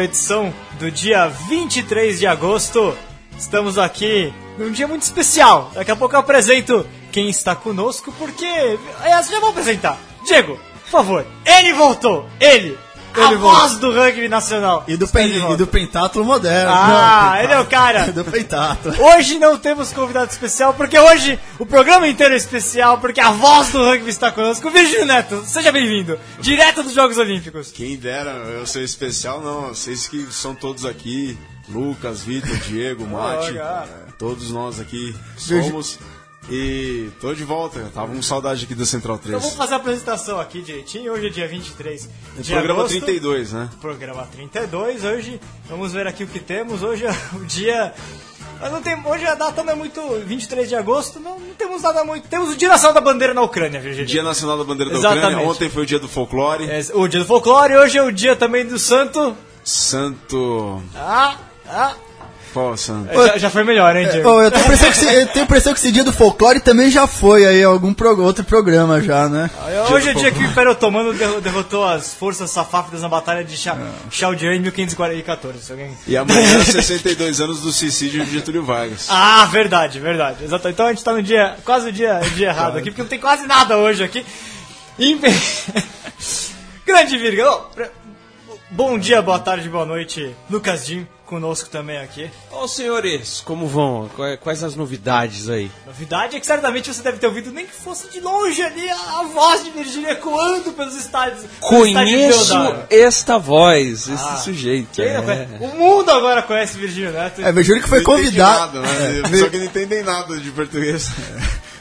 Edição do dia 23 de agosto. Estamos aqui num dia muito especial. Daqui a pouco eu apresento quem está conosco, porque. Aliás, já vou apresentar. Diego, por favor. Ele voltou! Ele! A Ele voz do rugby nacional. E do, pen, e do pentátulo moderno. Ah, Não, ele é o cara. do pentátulo. Hoje não temos convidado especial, porque hoje o programa inteiro é especial, porque a voz do rugby está conosco. Virgílio Neto, seja bem-vindo. Direto dos Jogos Olímpicos. Quem dera eu ser especial, não. Vocês que são todos aqui, Lucas, Vitor, Diego, Mate, é, todos nós aqui somos. E tô de volta, tava com saudade aqui da Central 3. Eu vou fazer a apresentação aqui direitinho. Hoje é dia 23 de Programa agosto. 32, né? Programa 32. Hoje, vamos ver aqui o que temos. Hoje é o dia... Mas não tem, hoje a data não é muito... 23 de agosto, não, não temos nada muito... Temos o Dia Nacional da Bandeira na Ucrânia, Virgílio. Dia Nacional da Bandeira da Exatamente. Ucrânia, ontem foi o dia do folclore. É, o dia do folclore, hoje é o dia também do santo... Santo. Ah, ah... Santo? Já, já foi melhor, hein, Diego? Ô, eu, tenho a impressão que esse, eu tenho a impressão que esse dia do folclore também já foi aí algum pro- outro programa já, né? Hoje é o dia que o Império Otomano derro- derrotou as forças safáfidas na batalha de Cha- Chaldiran em 1514. Se alguém... E amanhã, 62 anos do suicídio de Getúlio Vargas. Ah, verdade, verdade. Exato. Então a gente tá no dia, quase o dia, dia errado aqui, porque não tem quase nada hoje aqui. Grande Virga. Bom dia, boa tarde, boa noite. Lucas Jim conosco também aqui. Ô senhores, como vão? Qua- Quais as novidades aí? Novidade é que certamente você deve ter ouvido, nem que fosse de longe ali, a, a voz de Virgínia ecoando pelos estádios. estádio Conheço esta voz, esse Ah, sujeito. Quem não é. O mundo agora conhece Virgínia Neto. É, Virgílio que foi convidado. Nada, né? É, Só que não entendem nada de português.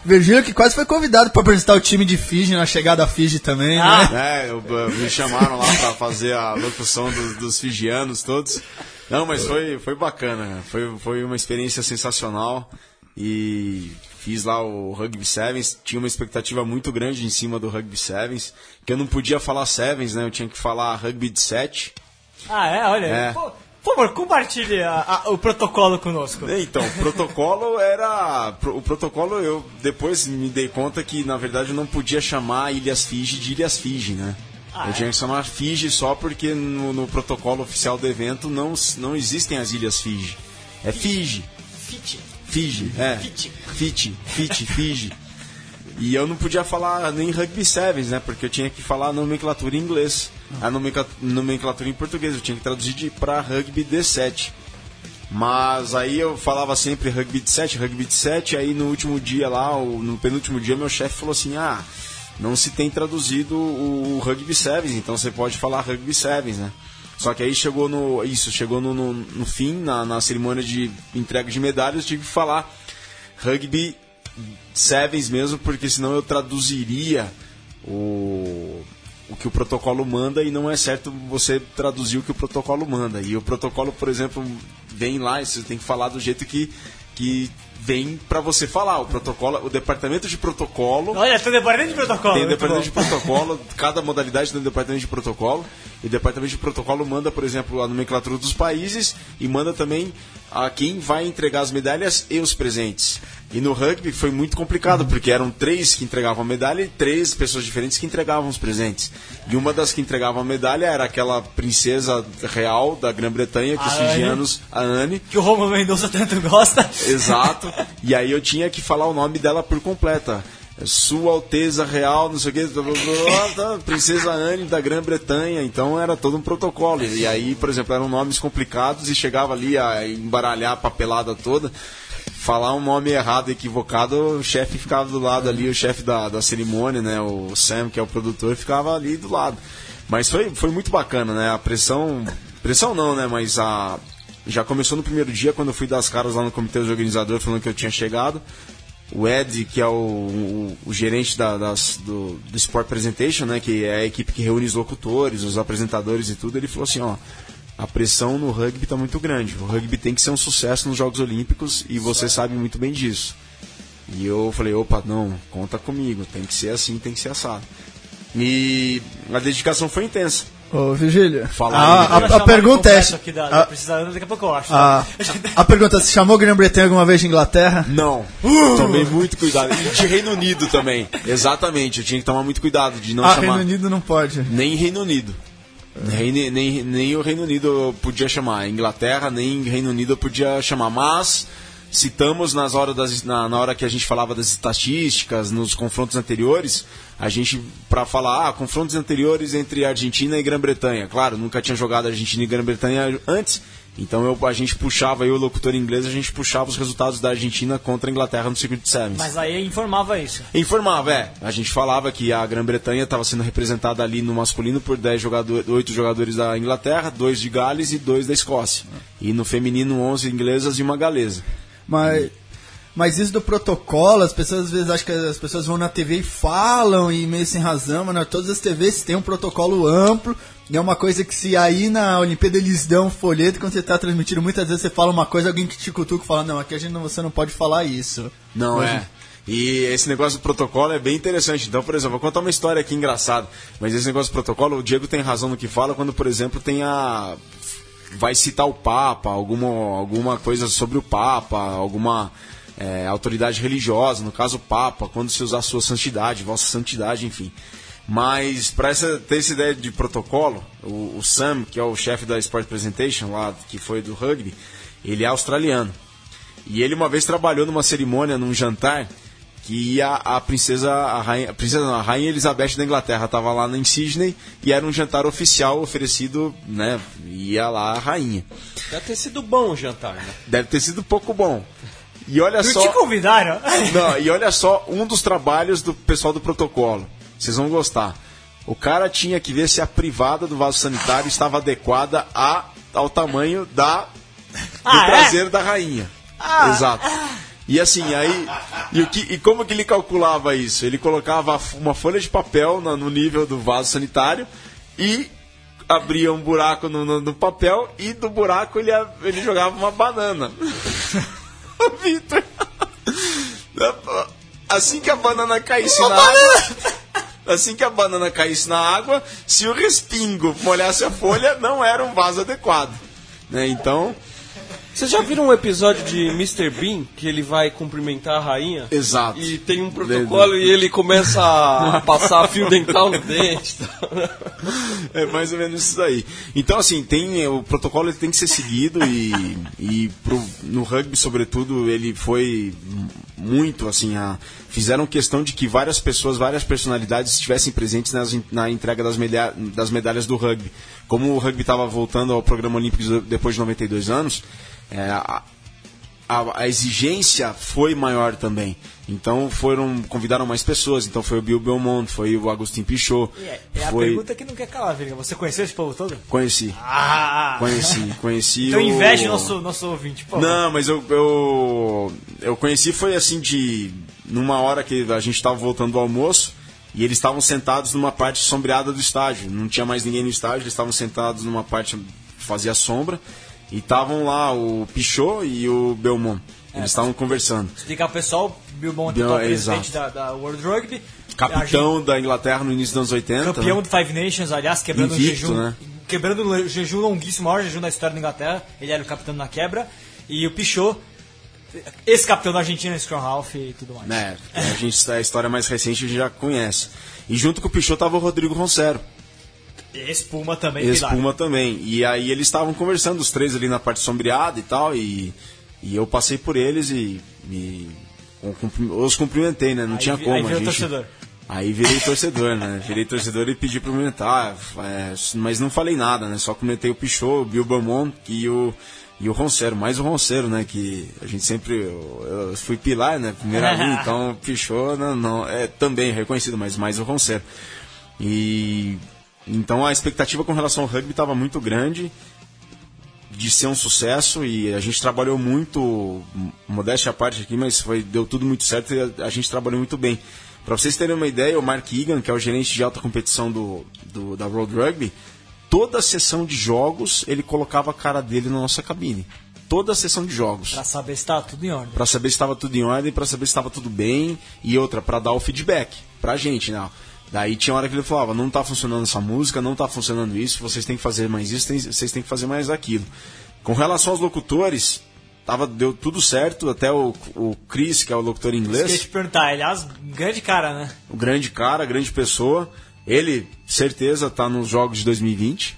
Virgílio que quase foi convidado pra apresentar o time de Fiji na chegada a Fiji também, Ah. né? É, eu- me chamaram lá pra fazer a locução dos, dos fijianos todos. Não, mas foi, foi bacana, foi, foi uma experiência sensacional e fiz lá o Rugby Sevens, tinha uma expectativa muito grande em cima do Rugby Sevens, que eu não podia falar Sevens, né, eu tinha que falar Rugby de 7. Ah, é? Olha. É. Pô, Por favor, compartilhe a- a- o protocolo conosco. Então, o protocolo era. O protocolo eu depois me dei conta que na verdade eu não podia chamar Ilhas Fiji de Ilhas Fiji, né? Ah, eu é? tinha que chamar Fiji só porque no, no protocolo oficial do evento não, não existem as Ilhas Fiji. É Fiji. Fit. Fiji, é. Fiji. Fiji, Fiji, Fiji. E eu não podia falar nem Rugby Sevens, né? Porque eu tinha que falar a nomenclatura em inglês. A nomencla- nomenclatura em português. Eu tinha que traduzir pra Rugby D7. Mas aí eu falava sempre Rugby de 7, Rugby de 7. Aí no último dia lá, no penúltimo dia, meu chefe falou assim: Ah, não se tem traduzido o, Rugby Sevens, então você pode falar Rugby Sevens, né? Só que aí chegou no. Isso, chegou no, no, no fim, na, na cerimônia de entrega de medalhas, tive que falar Rugby Sevens mesmo, porque senão eu traduziria o, o que o protocolo manda e não é certo você traduzir o que o protocolo manda. E o protocolo, por exemplo, vem lá, e você tem que falar do jeito que, que vem para você falar. O protocolo, o departamento de protocolo Olha, tem departamento de protocolo. tem departamento de bom. protocolo, cada modalidade tem um departamento de protocolo. E o departamento de protocolo manda, por exemplo, a nomenclatura dos países e manda também a quem vai entregar as medalhas e os presentes. E no rugby foi muito complicado, porque eram três que entregavam a medalha e três pessoas diferentes que entregavam os presentes. E uma das que entregava a medalha era aquela princesa real da Grã-Bretanha, que os fijianos, a Anne, Que o Romulo Mendonça tanto gosta. Exato. E aí eu tinha que falar o nome dela por completa. Sua Alteza Real, não sei o que, Princesa Anne da Grã-Bretanha. Então era todo um protocolo. E aí, por exemplo, eram nomes complicados e chegava ali a embaralhar a papelada toda. Falar um nome errado, equivocado, o chefe ficava do lado ali, o chefe da, da cerimônia, né? O Sam, que é o produtor, ficava ali do lado. Mas foi, foi muito bacana, né? A pressão. Pressão não, né? Mas a, já começou no primeiro dia, quando eu fui dar as caras lá no comitê organizador falando que eu tinha chegado. O Ed, que é o, o, o gerente da, das, do, do Sport Presentation, né, que é a equipe que reúne os locutores, os apresentadores e tudo, ele falou assim, ó, a pressão no rugby está muito grande. O rugby tem que ser um sucesso nos Jogos Olímpicos e você sabe muito bem disso. E eu falei, opa, não, conta comigo, tem que ser assim, tem que ser assado. E a dedicação foi intensa. Ô, Vigília, Fala a, aí, a- a pergunta é... Aqui da, a- da Precisa- daqui a pouco eu acho. A, a pergunta, você chamou Grã-Bretanha alguma vez de Inglaterra? Não, tomei muito cuidado. E de Reino Unido também. Exatamente, eu tinha que tomar muito cuidado de não ah, chamar. Reino Unido não pode. Nem Reino Unido. Nem, nem, nem o Reino Unido podia chamar. Inglaterra, nem Reino Unido podia chamar. Mas citamos nas horas das, na, na hora que a gente falava das estatísticas, nos confrontos anteriores, a gente, para falar, ah, confrontos anteriores entre Argentina e Grã-Bretanha. Claro, nunca tinha jogado Argentina e Grã-Bretanha antes. Então eu, a gente puxava, eu, o locutor inglês, a gente puxava os resultados da Argentina contra a Inglaterra no Circuito de Sevens. Mas aí informava isso. Informava, é. A gente falava que a Grã-Bretanha estava sendo representada ali no masculino por 10 jogadores, 8 jogadores da Inglaterra, 2 de Gales e 2 da Escócia. E no feminino, 11 inglesas e uma galesa. Mas, mas isso do protocolo, as pessoas às vezes acham que as pessoas vão na TV e falam e meio sem razão, mas não, todas as TVs têm um protocolo amplo. E é uma coisa que se aí na Olimpíada eles dão um folheto, quando você está transmitindo, muitas vezes você fala uma coisa, alguém que te cutuca fala, não, aqui a gente não, você não pode falar isso. Não Mas- é. E esse negócio do protocolo é bem interessante. Então, por exemplo, vou contar uma história aqui engraçada. Mas esse negócio do protocolo, o Diego tem razão no que fala quando, por exemplo, tem a. Vai citar o Papa, alguma, alguma coisa sobre o Papa, alguma é, autoridade religiosa, no caso o Papa, quando se usar sua santidade, vossa santidade, enfim. Mas para ter essa ideia de protocolo, o, o Sam, que é o chefe da Sport Presentation, lá que foi do rugby, ele é australiano. E ele uma vez trabalhou numa cerimônia, num jantar, que ia a princesa, a rainha, a princesa não, a rainha Elizabeth da Inglaterra estava lá em Sydney e era um jantar oficial oferecido, né? Ia lá a rainha. Deve ter sido bom o jantar, né? Deve ter sido pouco bom. E olha Não só, te convidaram? não, e olha só um dos trabalhos do pessoal do protocolo. Vocês vão gostar. O cara tinha que ver se a privada do vaso sanitário estava adequada a, ao tamanho da do Ah, é? traseiro da rainha. Exato. E assim, aí. E, o que, e como que ele calculava isso? Ele colocava uma folha de papel na- no nível do vaso sanitário e abria um buraco no, no- no papel e do buraco ele, ele jogava uma banana. Vitor. Assim que a banana caísse na água. Assim que a banana caísse na água, se o respingo molhasse a folha, não era um vaso adequado. Né? Então. Vocês já viram um episódio de Mr. Bean que ele vai cumprimentar a rainha? Exato. E tem um protocolo e ele começa a passar fio dental no dente. É mais ou menos isso daí. Então, assim, tem, o protocolo ele tem que ser seguido e, e pro- no rugby, sobretudo, ele foi muito, assim, a, fizeram questão de que várias pessoas, várias personalidades estivessem presentes nas, na entrega das, medalha, das medalhas do rugby. Como o rugby estava voltando ao programa olímpico de- depois de 92 anos, é, a, a, a exigência foi maior também. Então foram convidaram mais pessoas. Então foi o Bill Belmont, foi o Agostinho Pichot, É, é a foi pergunta que não quer calar, Viriga. Você conheceu esse povo todo? conheci, Ah! conheci, conheci. Então o... inveja nosso, nosso ouvinte. Pô, Não, mas eu, eu eu conheci foi assim de numa hora que a gente estava voltando do almoço e eles estavam sentados numa parte sombreada do estádio. Não tinha mais ninguém no estádio, eles estavam sentados numa parte que fazia sombra e estavam lá o Pichot e o Belmont. Eles estavam conversando. Explicar pro pessoal, Bond, Bill- atual presidente da, da World Rugby. Capitão da Inglaterra no início dos anos 80. Campeão né? do Five Nations, aliás, quebrando Invicto, um jejum. né? Quebrando um jejum longuíssimo, o maior jejum da história da Inglaterra. Ele era o capitão na quebra. E o Pichot, ex-capitão da Argentina, Scrum Half e tudo mais. né? A, gente, a história mais recente a gente já conhece. E junto com o Pichot estava o Rodrigo Roncero. Espuma também, pilar. Espuma também. E aí eles estavam conversando, os três ali na parte sombreada e tal, e, e eu passei por eles e, e os cumprimentei, né? Não Aí tinha como. aí gente- torcedor. Aí virei torcedor, né? Virei torcedor e pedi pra cumprimentar, é, mas não falei nada, né? Só comentei o Pichot, o Bill Beaumont e o, e o Roncero, mais o Roncero, né? Que a gente sempre. Eu, eu fui pilar, né? Primeira ali, então o Pichot não, não, é também reconhecido, mas mais o Roncero. E então a expectativa com relação ao rugby estava muito grande. de ser um sucesso e a gente trabalhou muito, modéstia à parte aqui, mas foi, deu tudo muito certo e a, a gente trabalhou muito bem. Para vocês terem uma ideia, o Mark Egan, que é o gerente de alta competição do, do- da Road Rugby, toda a sessão de jogos ele colocava a cara dele na nossa cabine. Toda a sessão de jogos. Pra saber se tá tudo em ordem. Pra saber se estava tudo em ordem, pra saber se estava tudo bem e outra pra dar o feedback pra gente, né? Daí tinha hora que ele falava, não tá funcionando essa música, não tá funcionando isso, vocês têm que fazer mais isso, tem- vocês têm que fazer mais aquilo. Com relação aos locutores, tava deu tudo certo, até o, o Chris, que é o locutor que eu inglês, te perguntar, aliás, grande cara, né? o grande cara, grande pessoa, ele certeza tá nos jogos de 2020,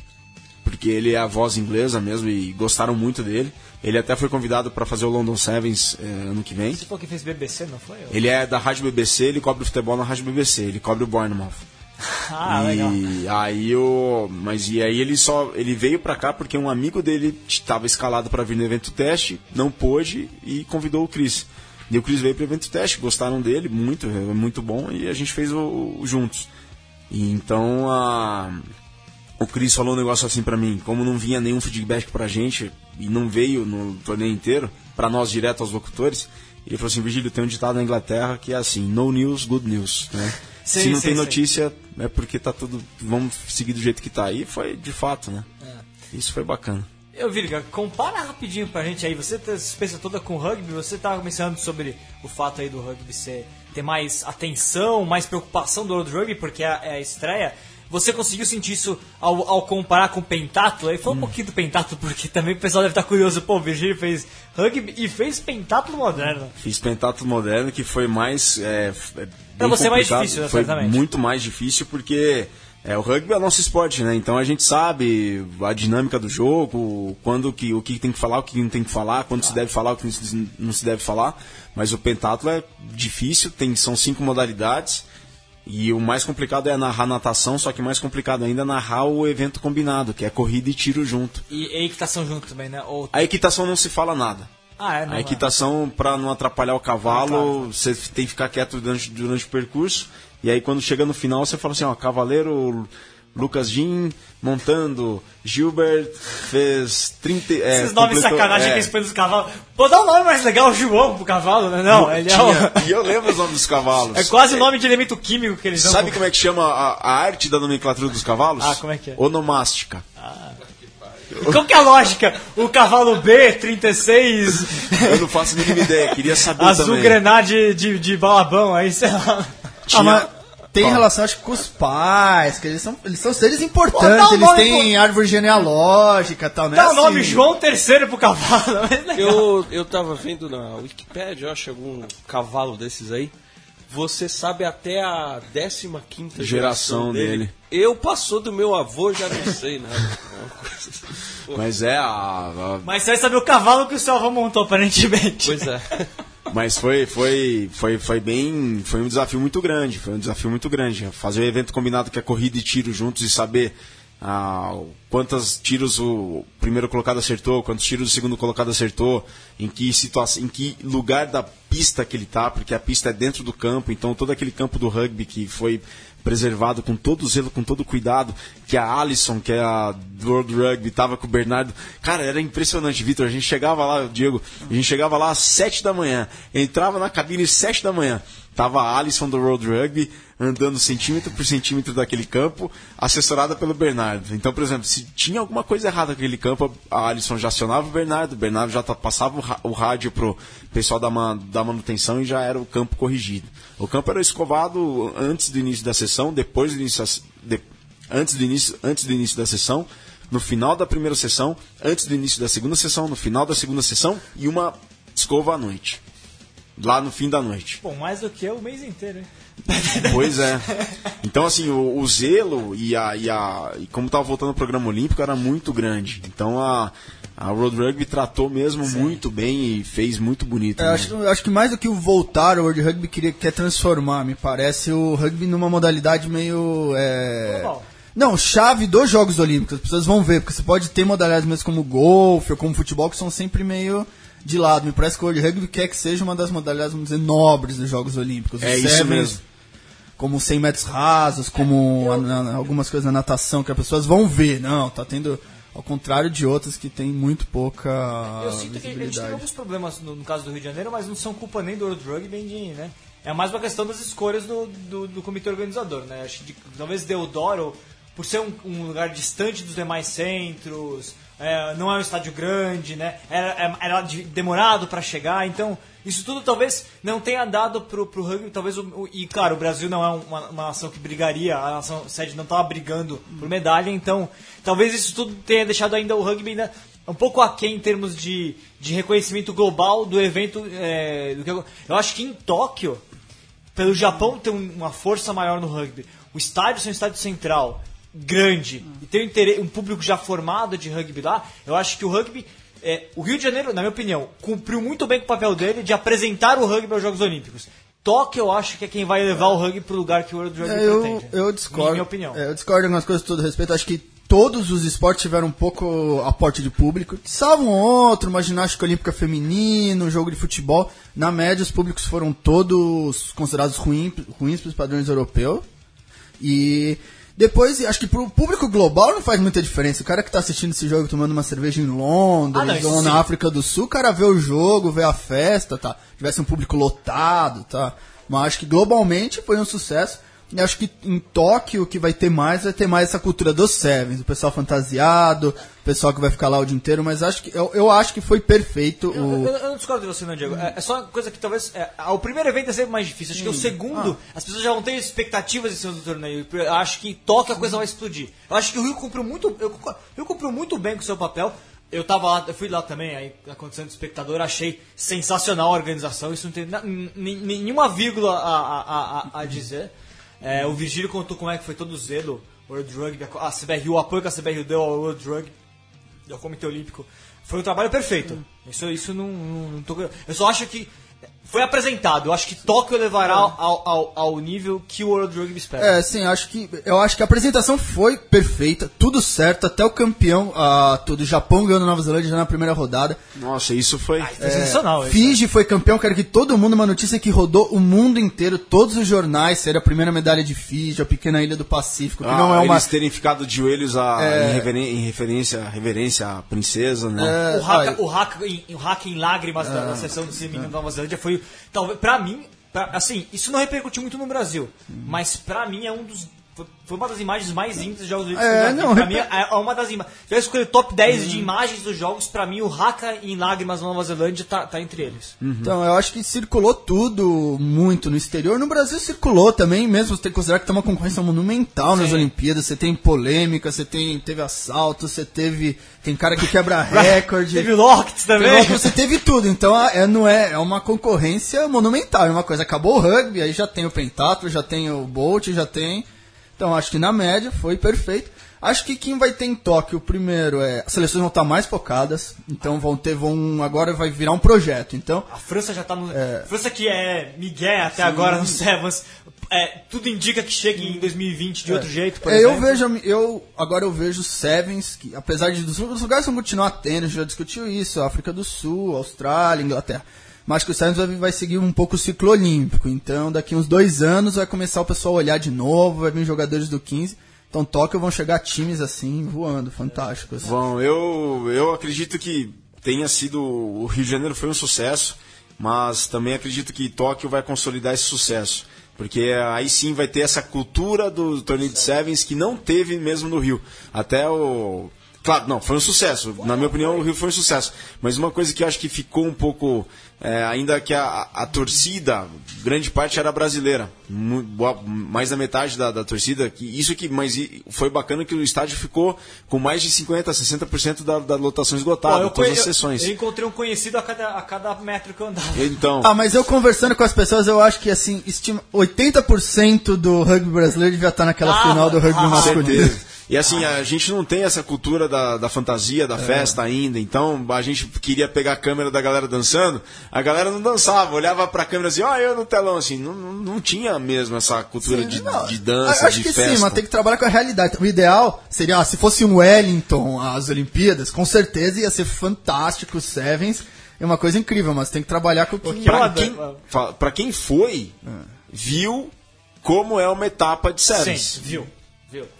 porque ele é a voz inglesa mesmo e gostaram muito dele. Ele até foi convidado para fazer o London Sevens eh, ano que vem. Você falou que fez BBC, não foi? Ele é da Rádio BBC, ele cobre o futebol na Rádio BBC, ele cobre o Bournemouth. Ah, e legal. aí o mas e aí ele só ele veio pra cá porque um amigo dele estava escalado para vir no evento teste, não pôde e convidou o Chris. E o Chris veio pro evento teste, gostaram dele muito, é muito bom e a gente fez o, o juntos. E então a o Chris falou um negócio assim pra mim, como não vinha nenhum feedback pra gente e não veio no torneio inteiro, pra nós direto aos locutores, ele falou assim, Virgílio, tem um ditado na Inglaterra que é assim, no news, good news, né? Sim, Se não sim, tem sim. notícia, é porque tá tudo, vamos seguir do jeito que tá. E foi de fato, né? É. Isso foi bacana. Eu, Virga, compara rapidinho pra gente aí. Você tem essa experiência toda com rugby, você tava mencionando sobre o fato aí do rugby ser, ter mais atenção, mais preocupação do World Rugby, porque é a, é a estreia. Você conseguiu sentir isso ao, ao comparar com o pentátulo? Aí fala um Hum. pouquinho do pentátulo, porque também o pessoal deve estar curioso. Pô, o Virgílio fez rugby e fez pentátulo moderno. Fiz pentatlo moderno que foi mais. É, é Pra você é mais complicado. difícil, né, Foi certamente. muito mais difícil porque é, o rugby é o nosso esporte, né? Então a gente sabe a dinâmica do jogo, quando que, o que tem que falar, o que não tem que falar, quando se deve falar, o que não se- deve falar. Mas o pentatlo é difícil, tem, são cinco modalidades. E o mais complicado é narrar natação, só que mais complicado ainda é narrar o evento combinado, que é corrida e tiro junto. E, e equitação junto também, né? Ou... A equitação não se fala nada. Ah, é, não, A equitação, para não atrapalhar o cavalo, você tem que ficar quieto durante, durante o percurso. E aí, quando chega no final, você fala assim: ó, cavaleiro Lucas Jim montando, Gilbert fez 30. É, Esses nomes completou- sacanagem é, que eles põem nos cavalos. Pô, dá um nome mais legal, João, pro cavalo, né? Não, ele é, o- tinha- E eu lembro os nomes dos cavalos. é quase o nome de elemento químico que eles dão. Sabe como é que chama a, a arte da nomenclatura dos cavalos? Ah, como é que é? Onomástica. Qual que é a lógica? O cavalo B36, Eu não faço a mínima ideia, queria saber azul também. grenade de, de balabão, aí sei lá. Ah, mas tem Fala. relação, acho que com os pais, que eles são, eles são seres Pô, importantes, um eles têm árvore genealógica e tal, né? Dá o nome João III pro cavalo, legal. Eu, eu tava vendo na Wikipedia, eu acho algum cavalo desses aí. Você sabe até a 15 quinta Geração geração dele. dele. Eu passou do meu avô, já não sei nada. É uma coisa assim. Pô, Mas é a- a Mas você vai saber o cavalo que o seu avô montou, aparentemente. Pois é. Mas foi, foi, foi, foi bem. Foi um desafio muito grande. Foi um desafio muito grande. Fazer o evento combinado que é corrida e tiro juntos e saber ah, quantos tiros o primeiro colocado acertou, quantos tiros o segundo colocado acertou, em que situação, em que lugar da pista que ele tá, porque a pista é dentro do campo, então todo aquele campo do rugby que foi preservado com todo zelo, com todo cuidado, que a Alison, que é a World Rugby, tava com o Bernardo. Cara, era impressionante, Vitor. A gente chegava lá, Diego, a gente chegava lá às 7 da manhã, entrava na cabine às 7 da manhã. Tava a Alison do World Rugby andando centímetro por centímetro daquele campo, assessorada pelo Bernardo. Então, por exemplo, se tinha alguma coisa errada com aquele campo, a Alison já acionava o Bernardo, o Bernardo já passava o, rádio pro pessoal da, ma- da manutenção e já era o campo corrigido. O campo era escovado antes do início da sessão, depois do início, de- antes, do início, antes do início da sessão, no final da primeira sessão, antes do início da segunda sessão, no final da segunda sessão e uma escova à noite. Lá no fim da noite. Bom, mais do que o mês inteiro, hein? Pois é. Então, assim, o, o zelo e, a, e, a, e como estava voltando ao programa olímpico era muito grande. Então, a, a Road Rugby tratou mesmo muito bem e fez muito bonito. Eu né? acho, acho que mais do que o voltar, o World Rugby queria, quer transformar, me parece, o rugby numa modalidade meio. É... Global. Não, chave dos Jogos Olímpicos. As pessoas vão ver, porque você pode ter modalidades mesmo como golfe ou como futebol que são sempre meio de lado. Me parece que o World Rugby quer que seja uma das modalidades, vamos dizer, nobres dos Jogos Olímpicos. É Os isso sevens, mesmo. Como 100 metros rasos, como a- na- algumas coisas na natação que as pessoas vão ver. Não, tá tendo Ao contrário de outras que tem muito pouca Eu sinto que a gente tem alguns problemas no, no caso do Rio de Janeiro, mas não são culpa nem do World Rugby, nem de, né? É mais uma questão das escolhas do, do, do comitê organizador, né? Acho que talvez Deodoro, por ser um, um lugar distante dos demais centros, é, não é um estádio grande, né? Era, era de- demorado para chegar, então isso tudo talvez não tenha dado pro, pro rugby, talvez o, o- e claro, o Brasil não é uma, uma nação que brigaria, a nação sede não estava brigando por medalha, então talvez isso tudo tenha deixado ainda o rugby ainda um pouco aquém em termos de, de reconhecimento global do evento. é, do que eu, eu acho que em Tóquio, pelo Japão ter um- uma força maior no rugby, o estádio ser um estádio central, grande, e ter um, um público já formado de rugby lá, eu acho que o rugby. é, o Rio de Janeiro, na minha opinião, cumpriu muito bem com o papel dele de apresentar o rugby aos Jogos Olímpicos. Tóquio, eu acho que é quem vai levar o rugby pro lugar que o World Rugby É, eu, pretende. eu discordo. Minha opinião. É, eu discordo em algumas coisas, todo respeito. Acho que todos os esportes tiveram um pouco aporte de público. Salvo um outro, uma ginástica olímpica feminina, um jogo de futebol. Na média, os públicos foram todos considerados ruins, ruins para os padrões europeus. E depois, acho que pro público global não faz muita diferença. O cara que tá assistindo esse jogo tomando uma cerveja em Londres Ah, ou na. África do Sul, o cara vê o jogo, vê a festa, tá? Tivesse um público lotado, tá? Mas acho que globalmente foi um sucesso. Acho que em Tóquio o que vai ter mais vai ter mais essa cultura dos Sevens, o pessoal fantasiado, o pessoal que vai ficar lá o dia inteiro, mas acho que eu, eu acho que foi perfeito Eu, o eu- eu não discordo de você, não, Diego. É, é só uma coisa que talvez. é, o primeiro evento é sempre mais difícil. Acho que o segundo, as pessoas já vão ter expectativas em cima do torneio. Eu acho que toca a coisa vai explodir. Eu acho que o Rio cumpriu muito. Eu, Rio cumpriu muito bem com o seu papel. Eu tava lá, eu fui lá também, aí na condição de espectador, achei sensacional a organização. Isso não tem nenhuma vírgula a, a, a, a dizer. É, o Virgílio contou como é que foi todo o zelo, o World Rugby, a CBRU, o apoio que a CBRU deu ao World Rugby ao Comitê Olímpico. Foi um trabalho perfeito. Isso, isso não, não, não tô- Eu só acho que foi apresentado. Eu acho que Tóquio levará ao, ao, ao nível que o World Rugby espera. É, sim, acho que eu acho que a apresentação foi perfeita, tudo certo, até o campeão ah, do Japão ganhou na Nova Zelândia já na primeira rodada. Nossa, isso foi. Foi sensacional. isso. Fiji foi campeão, quero que todo mundo, uma notícia que rodou o mundo inteiro, todos os jornais, seria a primeira medalha de Fiji, a pequena ilha do Pacífico, que Ah, não é uma... Eles terem ficado de joelhos a, em, reveren- em referência, reverência à princesa, né? É, O hack, olha, o hack, em, em lágrimas da, da sessão do Semi da Nova Zelândia foi, talvez, pra mim, pra- assim, isso não repercutiu muito no Brasil, mas pra mim é um dos. Foi uma das imagens mais lindas dos Jogos Olímpicos É, não, Pra mim é uma das imagens. Se eu escolher top 10 de imagens dos jogos, pra mim o Haka em lágrimas na Nova Zelândia tá, tá entre eles. Então, eu acho que circulou tudo muito no exterior. No Brasil circulou também, mesmo você tem que considerar que tem uma concorrência monumental nas Sim. Olimpíadas. Você tem polêmica, você tem, teve assalto, você teve. Tem cara que quebra recorde. Teve o Lockett também. Você teve tudo, então a- é, não é, é uma concorrência monumental, é uma coisa. Acabou o rugby, aí já tem o pentatlo, já tem o bolt, já tem. Então acho que na média foi perfeito. Acho que quem vai ter em Tóquio primeiro é as seleções vão estar mais focadas, então vão ter vão agora vai virar um projeto. Então A França já tá no. França que é Miguel até agora no Sevens. É, tudo indica que chegue em 2020 de outro jeito, por É, eu exemplo. vejo, eu agora eu vejo Sevens, que apesar de dos, os lugares vão continuar tendo, a gente já discutiu isso, África do Sul, Austrália, Inglaterra. Mas que o Sevens vai, vai seguir um pouco o ciclo olímpico. Então, daqui uns dois anos vai começar o pessoal a olhar de novo, vai vir jogadores do 15. Então, Tóquio vão chegar times assim, voando, fantásticos. Bom, eu, eu acredito que tenha sido. O Rio de Janeiro foi um sucesso, mas também acredito que Tóquio vai consolidar esse sucesso. Porque aí sim vai ter essa cultura do torneio de Sevens que não teve mesmo no Rio. Até o. Claro, não, foi um sucesso. Na minha opinião, o Rio foi um sucesso. Mas uma coisa que eu acho que ficou um pouco. É, ainda que a, a torcida, grande parte era brasileira. Boa- mais da metade da, da torcida. Que, isso que. Mas foi bacana que o estádio ficou com mais de 50%, 60% da, da lotação esgotada, eu, todas as sessões. eu encontrei um conhecido a cada, a cada metro que eu andava. Então. Ah, mas eu conversando com as pessoas, eu acho que assim, estima 80% do rugby brasileiro devia estar naquela Ah, final do rugby ah, masculino. certeza. E assim, a gente não tem essa cultura da, da fantasia, da festa ainda. Então, a gente queria pegar a câmera da galera dançando. A galera não dançava, olhava pra câmera assim, ó, eu no telão, assim. Não, não, não tinha mesmo essa cultura de, Não, de dança, acho de que festa. sim, mas tem que trabalhar com a realidade. O ideal seria, ah, se fosse um Wellington as Olimpíadas, com certeza ia ser fantástico, o Sevens. É uma coisa incrível, mas tem que trabalhar com o que... Pra quem, pra quem foi, viu como é uma etapa de Sim, séries. viu.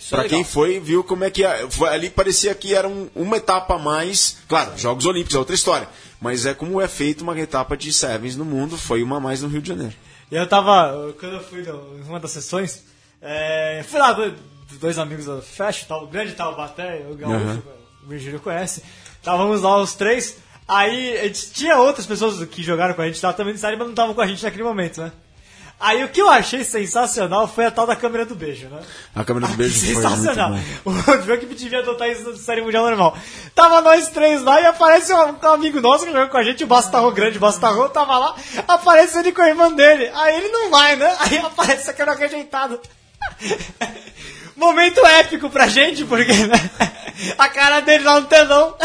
Pra é quem foi, viu como é que é. Foi- ali parecia que era um- uma etapa a mais. Claro, Jogos Olímpicos é outra história. Mas é como é feito uma etapa de Sevens no mundo, foi uma a mais no Rio de Janeiro. E eu tava, quando eu fui em uma das sessões, é, fui lá, do- dois amigos do Fecho, tal, o grande Taubaté, o Gaúcho, Aham. o Virgílio conhece. Estávamos lá os três, aí a gente- tinha outras pessoas que jogaram com a gente lá também no estádio, mas não estavam com a gente naquele momento, né? Aí o que eu achei sensacional foi a tal da câmera do beijo, né? A câmera do beijo foi muito Sensacional. bom. O Drunk devia adotar isso na série mundial normal. Tava nós três lá e aparece um, um amigo nosso que jogou com a gente, o Bastarro Grande, o Bastarro tava lá, aparece ele com a irmã dele. Aí ele não vai, né? Aí aparece a câmera rejeitada. Momento épico pra gente, porque né? a cara dele lá no telão.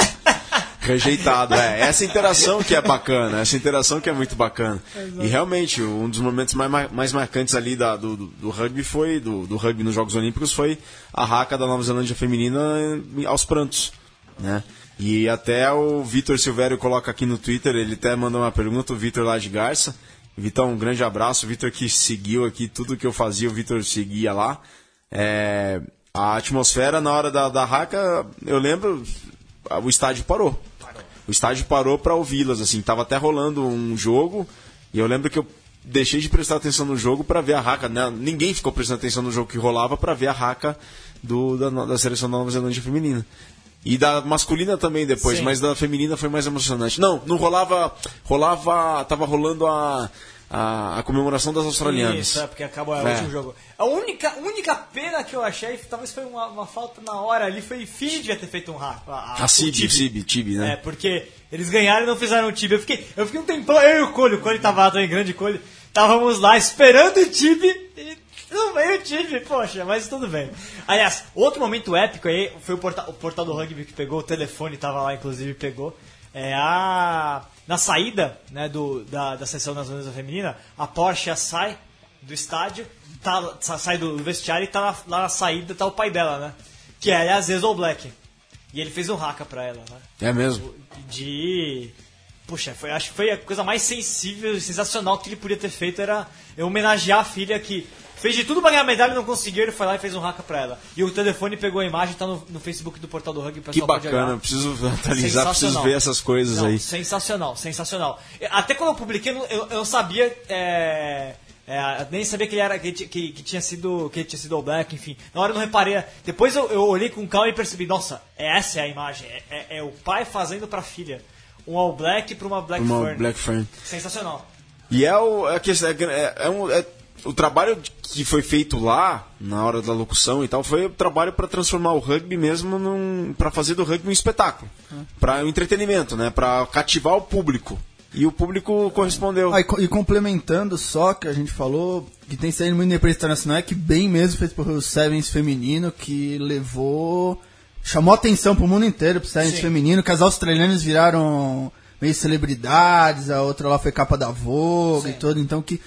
Rejeitado, é. Essa interação que é bacana, essa interação que é muito bacana. E realmente, um dos momentos mais, ma- mais marcantes ali da- do, do- do rugby foi, do, do rugby nos Jogos Olímpicos, foi a raca da Nova Zelândia feminina em- aos prantos, né? E até o Vitor Silvério coloca aqui no Twitter, ele até mandou uma pergunta, o Vitor lá de Garça. Vitão, um grande abraço, o Vitor que seguiu aqui tudo que eu fazia, o Vitor seguia lá. É, a atmosfera na hora da, da raca, eu lembro, o estádio parou. O estádio parou para ouvi-las, assim, tava até rolando um jogo, e eu lembro que eu deixei de prestar atenção no jogo para ver a raca, né? Ninguém ficou prestando atenção no jogo que rolava para ver a raca do, da, da seleção da Nova Zelândia feminina. E da masculina também depois, Sim. mas da feminina foi mais emocionante. Não, não rolava, rolava, tava rolando a, a, a comemoração das australianas. Isso, é porque acabou o É. último jogo. A única, única pena que eu achei, talvez foi uma, uma falta na hora ali, foi Fini devia ter feito um rato. A Cibi, Cibi, Tibi, né? É, porque eles ganharam e não fizeram o Tibi. Eu fiquei, eu fiquei um tempão, eu e o Cole, o Cole tava lá também, grande Cole, estávamos lá esperando o Tibi e não veio o Tibi, poxa, mas tudo bem. Aliás, outro momento épico aí foi o portal, o portal do rugby que pegou, o telefone tava lá, inclusive, pegou. É a. Na saída né, do, da, da sessão das Unidas Feminina, a Porsche sai do estádio, tá, sa- sai do vestiário e tá lá, lá na saída tá o pai dela, né? Que é, aliás, All Black. E ele fez um haka pra ela, né? É mesmo. de. Puxa, foi, acho que foi a coisa mais sensível e sensacional que ele podia ter feito era homenagear a filha que fez de tudo pra ganhar medalha e não conseguiu, ele foi lá e fez um haka pra ela. E o telefone pegou a imagem, tá no, no Facebook do Portal do Rugby, Que bacana, preciso atualizar, preciso Sensacional. ver essas coisas Não, aí. Sensacional, sensacional. Até quando eu publiquei, eu, eu, sabia. É, é, nem sabia que ele era que, que, que tinha sido que ele tinha sido All Black, enfim. Na hora eu não reparei. Depois eu, eu olhei com calma e percebi, nossa, essa é a imagem. É, é- é o pai fazendo pra filha. Um All Black pra uma Black Uma Fern. Black Fern. Sensacional. E é o, é, que- é, é um, é- o trabalho que foi feito lá, na hora da locução e tal, foi o trabalho para transformar o rugby mesmo num. para fazer do rugby um espetáculo. Para um entretenimento, né? Para cativar o público. E o público correspondeu. Ah, e, co- e complementando só que a gente falou, que tem saído muito na imprensa internacional, é que bem mesmo feito por Sevens feminino, que levou. chamou atenção pro mundo inteiro pro Sevens Sim. feminino, que as australianas viraram meio celebridades, a outra lá foi capa da Vogue e tudo, então que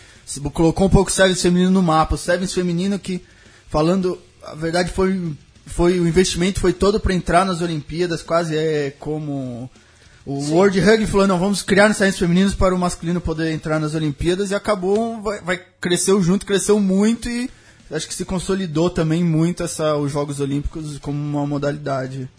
colocou um pouco o Sevens feminino no mapa. O Sevens feminino que, falando, a verdade foi. Foi, o investimento foi todo para entrar nas Olimpíadas, quase é como o World Rugby falou, não, vamos criar saídas femininos para o masculino poder entrar nas Olimpíadas e acabou, vai, vai cresceu junto, cresceu muito e acho que se consolidou também muito essa, os Jogos Olímpicos como uma modalidade.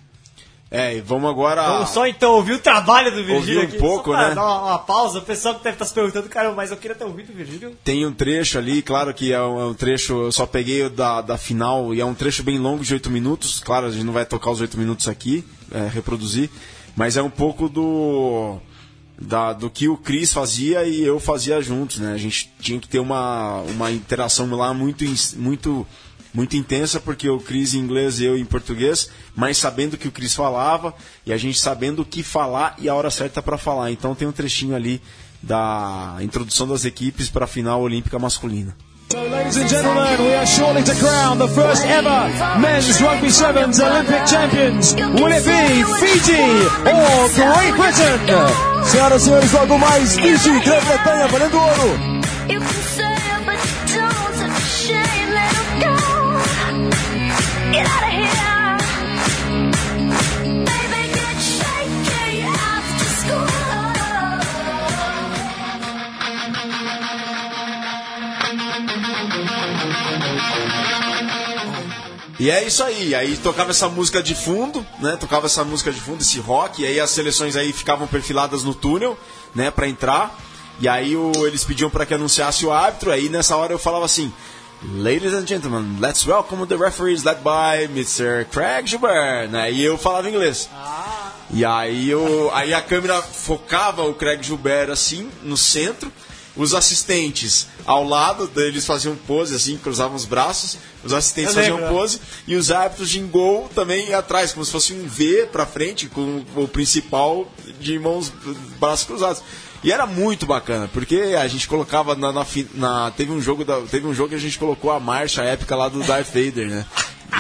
É, e vamos agora. Vamos só então ouvir o trabalho do Virgílio Ouvir um pouco, né? dar uma, uma pausa. O pessoal que deve estar se perguntando, cara, mas eu queria ter ouvido o Virgílio. Tem um trecho ali, claro que é um, é um trecho, eu só peguei o da, da final e é um trecho bem longo de 8 minutos. Claro, a gente não vai tocar os 8 minutos aqui, é, reproduzir, mas é um pouco do. Da, do que o Cris fazia e eu fazia juntos, né? A gente tinha que ter uma, uma interação lá muito, muito, muito intensa, porque o Cris em inglês e eu em português, mas sabendo o que o Cris falava e a gente sabendo o que falar e a hora certa para falar. Então tem um trechinho ali da introdução das equipes para a final olímpica masculina. So, ladies and gentlemen, we are shortly to crown the first ever men's rugby sevens Olympic champions. Will it be Fiji or Great Britain? Senhoras e senhores, logo mais Fiji, Grã-Bretanha, valendo ouro. E é isso aí, aí tocava essa música de fundo, né? Tocava essa música de fundo, esse rock, e aí as seleções aí ficavam perfiladas no túnel, né, para entrar. E aí o, eles pediam para que anunciasse o árbitro, aí nessa hora eu falava assim: Ladies and gentlemen, let's welcome the referees led by Mr. Craig Gilbert, né? E eu falava inglês. E aí, eu, aí a câmera focava o Craig Gilbert assim, no centro, os assistentes ao lado deles faziam pose, assim, cruzavam os braços, os assistentes faziam pose, e os árbitros de gol também atrás, como se fosse um V pra frente, com o principal de mãos, braços cruzados. E era muito bacana, porque a gente colocava na, na na- teve um jogo da, teve um jogo que a gente colocou a marcha épica lá do Darth Vader, né?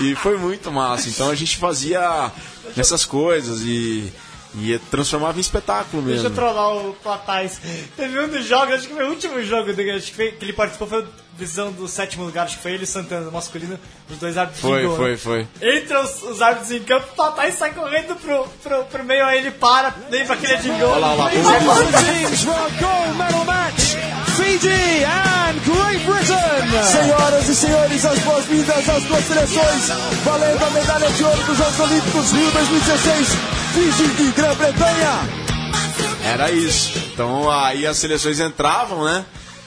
E foi muito massa. Então a gente fazia essas coisas e, e transformava em espetáculo Deixa mesmo. eu trollar o Platais. Teve um dos jogos, acho que foi o último jogo acho que, foi, que ele participou, foi a decisão do sétimo lugar, acho que foi ele e Santana, masculino, os dois árbitros Foi, de gol. foi, né? foi. Entra os, os árbitros em campo, o Platais sai correndo pro, pro, pro meio, aí ele para, lembra aquele de gol. Olha lá, olha lá. Both teams for a gold medal match. Fiji and Great Britain. Senhoras e senhores, as boas-vindas às duas seleções, valendo a medalha de ouro dos Jogos Olímpicos Rio 2016, Fiji e Grã-Bretanha. Era isso. Então aí as seleções entravam, né?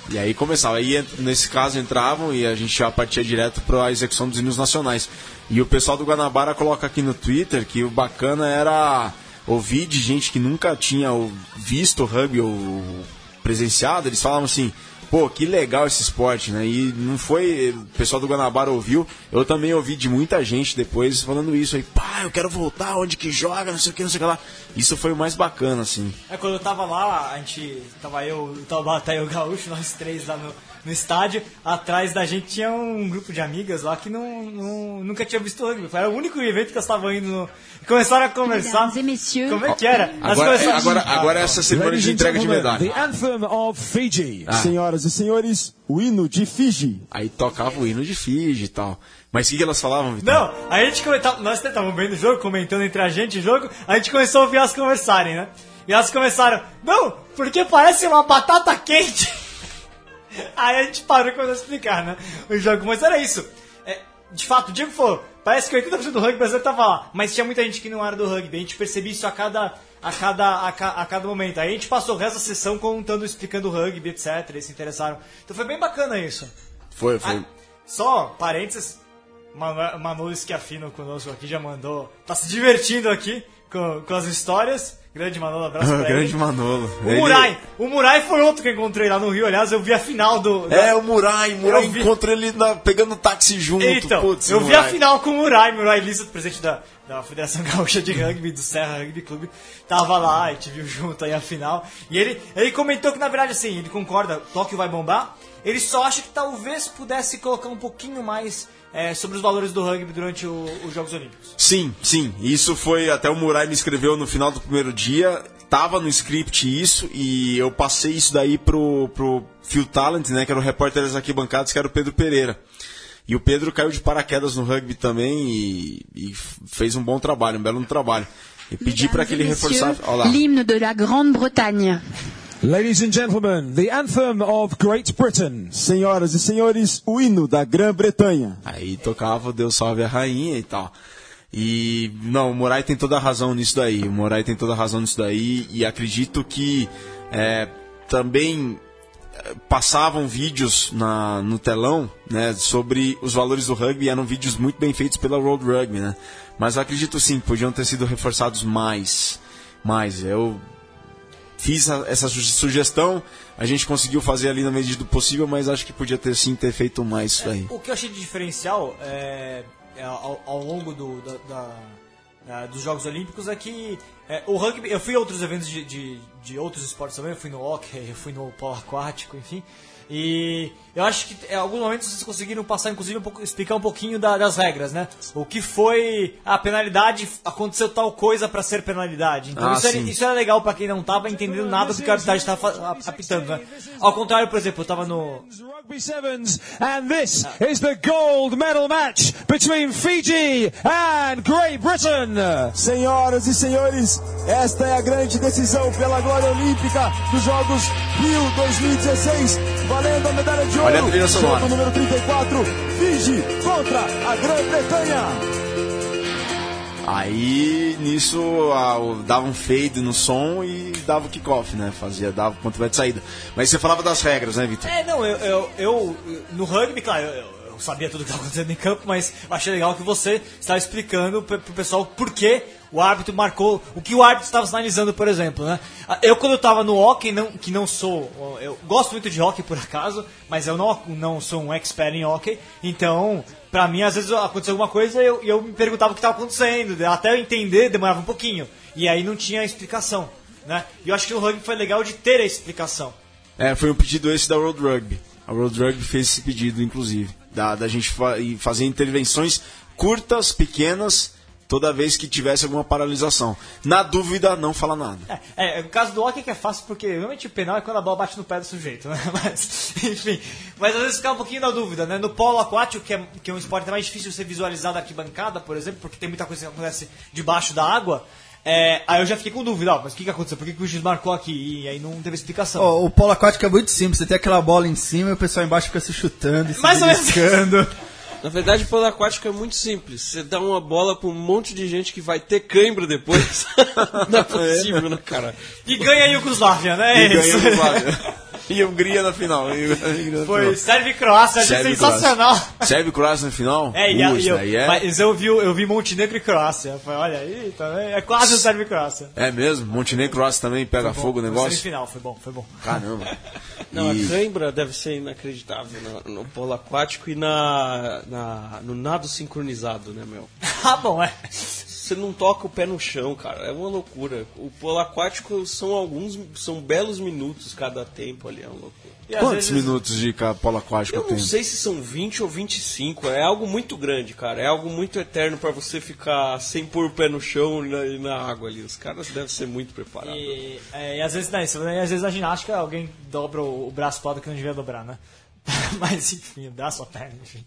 E aí começava. Aí nesse caso entravam e a gente já partia direto para a execução dos hinos nacionais. E o pessoal do Guanabara coloca aqui no Twitter que o bacana era ouvir de gente que nunca tinha visto o rugby ou presenciado. Eles falavam assim. Pô, que legal esse esporte, né? E não foi. O pessoal do Guanabara ouviu. Eu também ouvi de muita gente depois falando isso aí. Pá, eu quero voltar, onde que joga, não sei o que, não sei o que lá. Isso foi o mais bacana, assim. É, quando eu tava lá, a gente. Tava eu, o Taubaté e o Gaúcho, nós três lá no, no estádio. Atrás da gente tinha um grupo de amigas lá que não, não- nunca tinha visto rugby. Foi o único evento que elas estavam indo no. Começaram a conversar. Como é que era? Agora, agora, agora essa Ladies de entrega de medalha. the anthem of Fiji. Senhoras e senhores, o hino de Fiji. Aí tocava o hino de Fiji e tal. Mas o que, que elas falavam, Vitor? Não, aí a gente comentava, nós estávamos vendo o jogo, comentando entre a gente o jogo, a gente começou a ouvir elas conversarem, né? E elas começaram, não, porque parece uma batata quente. Aí a gente parou e começou a explicar, né? O jogo, mas era isso. É, de fato, o Diego falou, parece que 80% do rugby brasileiro tava lá, mas tinha muita gente que não era do rugby, a gente percebia isso a cada, a cada, a, ca- a cada momento. Aí a gente passou o resto da sessão contando, explicando o rugby, etc, eles se interessaram. Então foi bem bacana isso. Foi, foi. Ah, só, parênteses, Manu- Manu Schiaffino conosco aqui já mandou. Tá se divertindo aqui com, com as histórias. Grande Manolo, abraço pra Grande ele. Manolo. O Ele- Murai. O Murai foi outro que eu encontrei lá no Rio. Aliás, eu vi a final do. da- É, o Murai. O Murai Eu vi- encontra ele na- pegando táxi junto. Então, Putz, eu vi a final com o Murai, Murai Lisa, presidente da, da Federação Gaúcha de Rugby, do Serra Rugby Clube, tava lá, a gente viu junto aí a final. E ele, ele comentou que, na verdade, assim, ele concorda, Tóquio vai bombar, ele só acha que talvez pudesse colocar um pouquinho mais é, sobre os valores do rugby durante o- os Jogos Olímpicos. Sim, sim. Isso foi. Até o Murai me escreveu no final do primeiro dia. Tava no script isso e eu passei isso daí pro, pro Phil Talent, né? Que era o repórter das arquibancadas, que era o Pedro Pereira. E o Pedro caiu de paraquedas no rugby também e, e fez um bom trabalho, um belo trabalho. E pedi para que ele reforçasse. Olha lá. L'hymne de la Grande-Bretagne. Ladies and gentlemen, the anthem of Great Britain. Senhoras e senhores, o hino da Grã-Bretanha. Aí tocava o Deus Salve a Rainha e tal. E não, o Morai tem toda a razão nisso daí. O Morai tem toda a razão nisso daí. E acredito que é, também é, passavam vídeos na, no telão né, sobre os valores do rugby. Eram vídeos muito bem feitos pela World Rugby, né? Mas acredito sim, podiam ter sido reforçados mais. Mais. Eu fiz essa su- sugestão. A gente conseguiu fazer ali na medida do possível, mas acho que podia ter sim ter feito mais isso aí. O que eu achei de diferencial é, é, ao, ao longo do, da- da- da- dos Jogos Olímpicos é que é, o rugby. Eu fui a outros eventos de, de, de outros esportes também, eu fui no hockey, eu fui no polo aquático, enfim. E eu acho que em alguns momentos vocês conseguiram passar, inclusive, um pouco, explicar um pouquinho da- das regras, né? O que foi a penalidade, aconteceu tal coisa para ser penalidade. Então Ah, isso, era, isso era legal para quem não tava entendendo nada do que a arbitragem estava apitando, né? Ao contrário, por exemplo, eu tava no, Rugby Sevens, and this is the gold medal match between Fiji and Great Britain. Senhoras e senhores, senhores, esta é a grande decisão pela glória olímpica dos Jogos Rio 2016, valendo a medalha de ouro. Olha a trilha sonora. Jogo número 34, Fiji contra a Grã-Bretanha. Aí nisso a- o- dava um fade no som e dava o kickoff, né? Fazia, dava quanto vai de saída. Mas você falava das regras, né, Vitor? É, não, eu, eu, eu- no rugby, claro, eu, eu sabia tudo que estava acontecendo em campo, mas achei legal que você estava explicando pro, pro pessoal por que o árbitro marcou, o que o árbitro estava sinalizando, por exemplo, né? Ah, Eu, quando eu estava no hockey, não, que não sou, eu gosto muito de hockey por acaso, mas eu não, não sou um expert em hockey, então, pra mim, às vezes aconteceu alguma coisa e eu, eu me perguntava o que estava acontecendo, até eu entender demorava um pouquinho, e aí não tinha explicação, né? E eu acho que o rugby foi legal de ter a explicação. É, foi um pedido esse da World Rugby. A World Rugby fez esse pedido, inclusive, da, da gente fa fazer intervenções curtas, pequenas, toda vez que tivesse alguma paralisação. Na dúvida, não fala nada. É, é, o caso do hockey que é fácil, porque realmente o penal é quando a bola bate no pé do sujeito, né? Mas, enfim. Mas às vezes fica um pouquinho na dúvida, né? No polo aquático, que é, que é um esporte mais difícil de ser visualizado da arquibancada, por exemplo, porque tem muita coisa que acontece debaixo da água, é, aí eu já fiquei com dúvida, ó, mas o que, que aconteceu? Por que, que o juiz marcou aqui? E aí não teve explicação. Ó, o polo aquático é muito simples. Você tem aquela bola em cima e o pessoal embaixo fica se chutando e se Mais beliscando. Na verdade, o polo aquático é muito simples. Você dá uma bola pra um monte de gente que vai ter cãibra depois. Não é possível, né, cara? E ganha a Iugoslávia, né? E É isso. ganhou o Vale. E Hungria na final. E Foi final. Sérvia e Croácia, achei Sérvia e sensacional. Sérvia e Croácia na final? É, e, a- isso eu, daí é... mas eu vi, eu vi Montenegro e Croácia. Falei, olha aí, também. É quase o Sérvia e Croácia. É mesmo? Montenegro e Croácia também pega fogo o foi negócio? Semifinal, foi bom, foi bom. Caramba. Não, E- a cãibra deve ser inacreditável no, no polo aquático e na, na- no nado sincronizado, né, meu? ah, bom, é. Você não toca o pé no chão, cara. É uma loucura. O polo aquático são alguns, são belos minutos cada tempo ali, é uma loucura. E Quantos vezes- minutos de polo aquático Eu tem? não sei se são 20 ou 25, é algo muito grande, cara. É algo muito eterno pra você ficar sem pôr o pé no chão e na, e na água ali. Os caras devem ser muito preparados. E, é, e às vezes, né, isso, né, às vezes na ginástica alguém dobra o, o braço lado que não devia dobrar, né? Mas enfim, dá sua perna, enfim.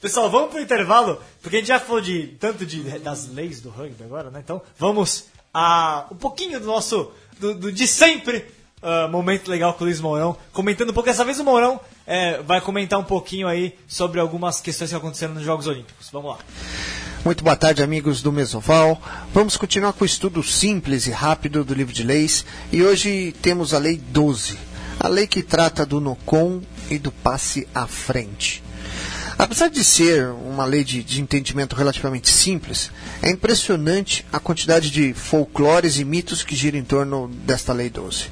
Pessoal, vamos pro intervalo, porque a gente já falou de tanto de, das leis do rugby agora, né? Então vamos a um pouquinho do nosso do, do de sempre ah, momento legal com o Luiz Mourão, comentando um pouco. Dessa vez o Mourão é, vai comentar um pouquinho aí sobre algumas questões que aconteceram nos Jogos Olímpicos. Vamos lá. Muito boa tarde, amigos do Mesoval. Vamos continuar com o estudo simples e rápido do livro de leis. E hoje temos a Lei 12, a lei que trata do NOCOM e do passe à frente. Apesar de ser uma lei de, de entendimento relativamente simples, é impressionante a quantidade de folclores e mitos que giram em torno desta Lei 12.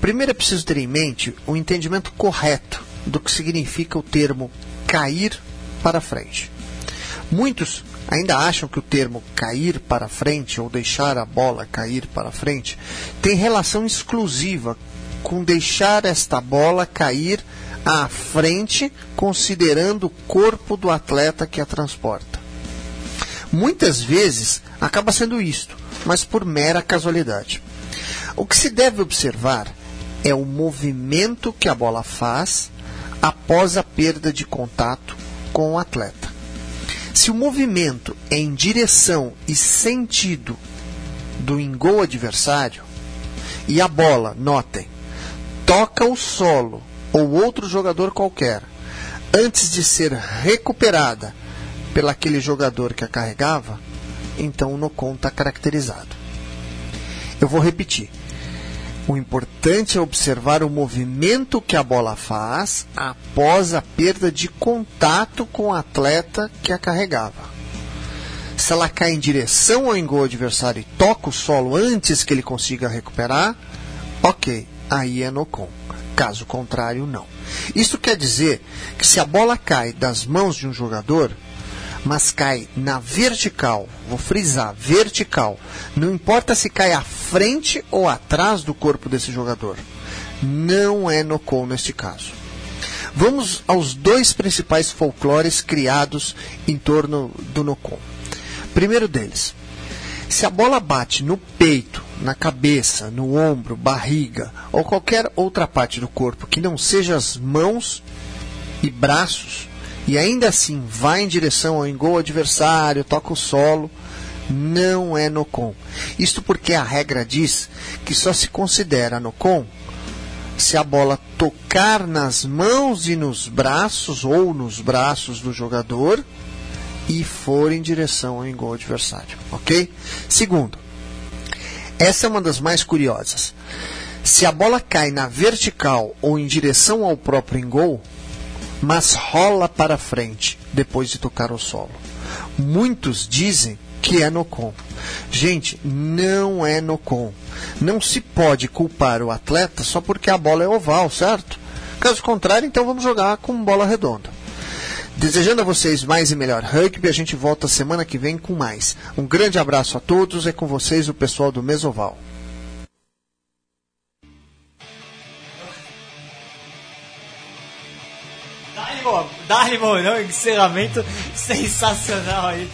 Primeiro é preciso ter em mente o entendimento correto do que significa o termo cair para frente. Muitos ainda acham que o termo cair para frente ou deixar a bola cair para frente tem relação exclusiva com deixar esta bola cair à frente, considerando o corpo do atleta que a transporta. Muitas vezes acaba sendo isto, mas por mera casualidade. O que se deve observar é o movimento que a bola faz após a perda de contato com o atleta. Se o movimento é em direção e sentido do engol adversário e a bola, notem, toca o solo ou outro jogador qualquer antes de ser recuperada pelaquele jogador que a carregava, então o NOCON está caracterizado. Eu vou repetir. O importante é observar o movimento que a bola faz após a perda de contato com o atleta que a carregava. Se ela cai em direção ao engol adversário e toca o solo antes que ele consiga recuperar, ok, aí é no com. Caso contrário, não. Isso quer dizer que se a bola cai das mãos de um jogador, mas cai na vertical, vou frisar, vertical, não importa se cai à frente ou atrás do corpo desse jogador, não é no com neste caso. Vamos aos dois principais folclores criados em torno do Nocon. Primeiro deles, se a bola bate no peito, na cabeça, no ombro, barriga ou qualquer outra parte do corpo que não seja as mãos e braços, e ainda assim vai em direção ao engol adversário, toca o solo, não é NOCON. Isto porque a regra diz que só se considera NOCON se a bola tocar nas mãos e nos braços ou nos braços do jogador e for em direção ao gol adversário, ok? Segundo, essa é uma das mais curiosas. Se a bola cai na vertical ou em direção ao próprio gol, mas rola para frente depois de tocar o solo. Muitos dizem que é NOCON. Gente, não é NOCON. Não se pode culpar o atleta só porque a bola é oval, certo? Caso contrário, então vamos jogar com bola redonda. Desejando a vocês mais e melhor rugby, a gente volta semana que vem com mais. Um grande abraço a todos, é com vocês o pessoal do Mesoval. Dá-lhe, Mo- Dá-lhe, Mourão, encerramento sensacional aí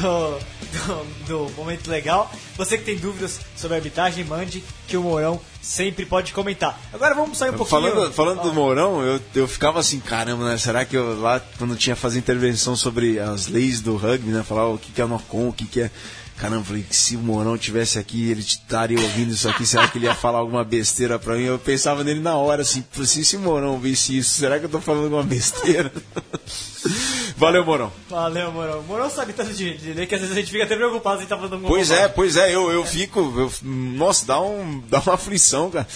do, do, do Momento Legal. Você que tem dúvidas sobre a arbitragem, mande que o Mourão sempre pode comentar. Agora vamos sair um pouquinho... Falando, falando do Ó, Mourão, eu, eu ficava assim, caramba, né? Será que eu lá, quando tinha fazer intervenção sobre as leis do rugby, né? Falar o que, que é NOCON, o que, que é. Caramba, falei que se o Mourão tivesse aqui, ele estaria ouvindo isso aqui, será que ele ia falar alguma besteira pra mim? Eu pensava nele na hora, assim, se se o Mourão visse isso, será que eu tô falando alguma besteira? Valeu, Mourão. Valeu, Mourão. Mourão sabe tanto de, de lei que às vezes a gente fica até preocupado se ele tá falando alguma Pois é, pois é, eu, eu fico. eu- nossa, dá, um, dá uma aflição, cara.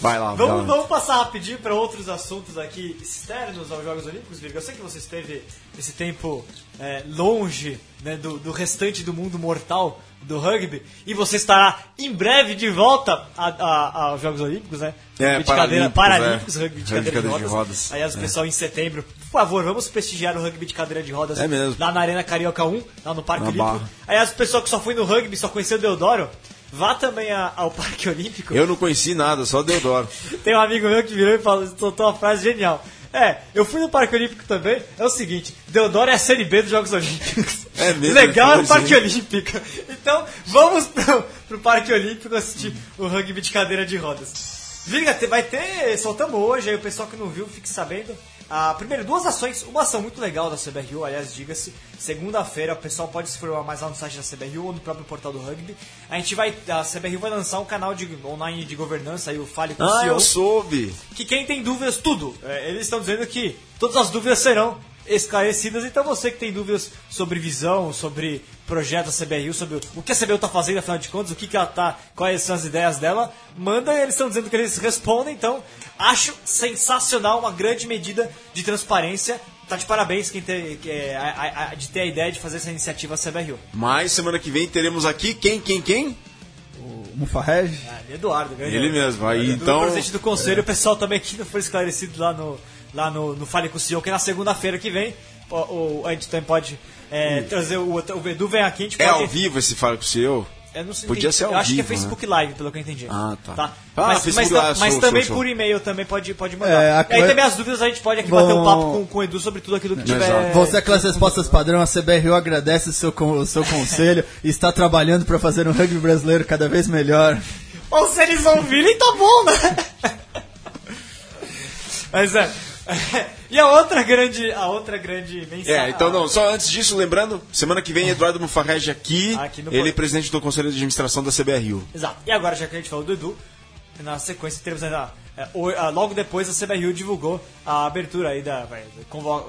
Vai lá, Vamos, vamos passar rapidinho para outros assuntos aqui externos aos Jogos Olímpicos, Virga. Eu sei que você esteve esse tempo é, longe né, do, do restante do mundo mortal do rugby e você estará em breve de volta aos Jogos Olímpicos, né? É, Paralímpicos, Paralímpicos, é. rugby de Rugby de cadeira de cadeira de rodas. rodas, Aliás, o é. pessoal em setembro, por favor, vamos prestigiar o rugby de cadeira de rodas É mesmo. lá na Arena Carioca 1, lá no Parque Na Olímpico. Barra. Aliás, o pessoal que só foi no rugby, só conheceu o Deodoro, vá também a- ao Parque Olímpico. Eu não conheci nada, só Deodoro. Tem um amigo meu que virou e falou, soltou uma frase genial. É, eu fui no Parque Olímpico também. É o seguinte, Deodoro é a Série B dos Jogos Olímpicos. É mesmo? Legal é o Parque. Olímpico. Então, vamos pro, pro Parque Olímpico assistir o rugby de cadeira de rodas. Liga, vai ter, soltamos hoje, aí o pessoal que não viu, fique sabendo. Ah, primeiro, duas ações, uma ação muito legal da CBRU, aliás, diga-se, segunda-feira o pessoal pode se informar mais lá no site da CBRU ou no próprio portal do rugby. A gente vai, a CBRU vai lançar um canal de, online de governança, aí o Fale com o Ah, CEO eu soube. que quem tem dúvidas, tudo. É, eles estão dizendo que todas as dúvidas serão esclarecidas. Então você que tem dúvidas sobre visão, sobre projeto da CBRU, sobre o que a CBRU está fazendo, afinal de contas, o que, que ela tá, quais são as ideias dela, manda e eles estão dizendo que eles respondem. Então, acho sensacional, uma grande medida de transparência. Tá de parabéns quem tem, que é, a- a- a- de ter a ideia de fazer essa iniciativa CBRU. Mas semana que vem teremos aqui quem, quem, quem? Mufarreg? Ah, Eduardo, grande Ele mesmo. Aí, do então, presidente do conselho, o pessoal também aqui não foi esclarecido lá no, lá no, no Fale com o CEO, que é na segunda-feira que vem. O, o- a gente também pode é, trazer o, o Edu vem aqui, a gente é pode. ao vivo esse Fala com o CEO? Eu não sei, Podia ser ao Eu acho que é vivo, né? Facebook Live, pelo que eu entendi. Ah, tá. Ah, mas Facebook mas, Live, mas show, também show, show. por e-mail também pode, pode mandar. É, a- e aí também as dúvidas a gente pode aqui Vão- bater um papo com, com o Edu sobre tudo aquilo que tiver. Exato. Ser aquelas respostas padrão, a CBRU agradece o seu, o seu conselho e está trabalhando para fazer um rugby brasileiro cada vez melhor. Ou se eles ouvirem, tá bom, né? Mas é. E a outra grande, a outra grande mensagem. É, então não, só antes disso, lembrando, semana que vem Eduardo Mufarrege aqui, Aqui ele é presidente do Conselho de Administração da CBRU. Exato. E agora, já que a gente falou do Edu, na sequência teremos ainda. é, logo depois a CBRU divulgou a abertura aí da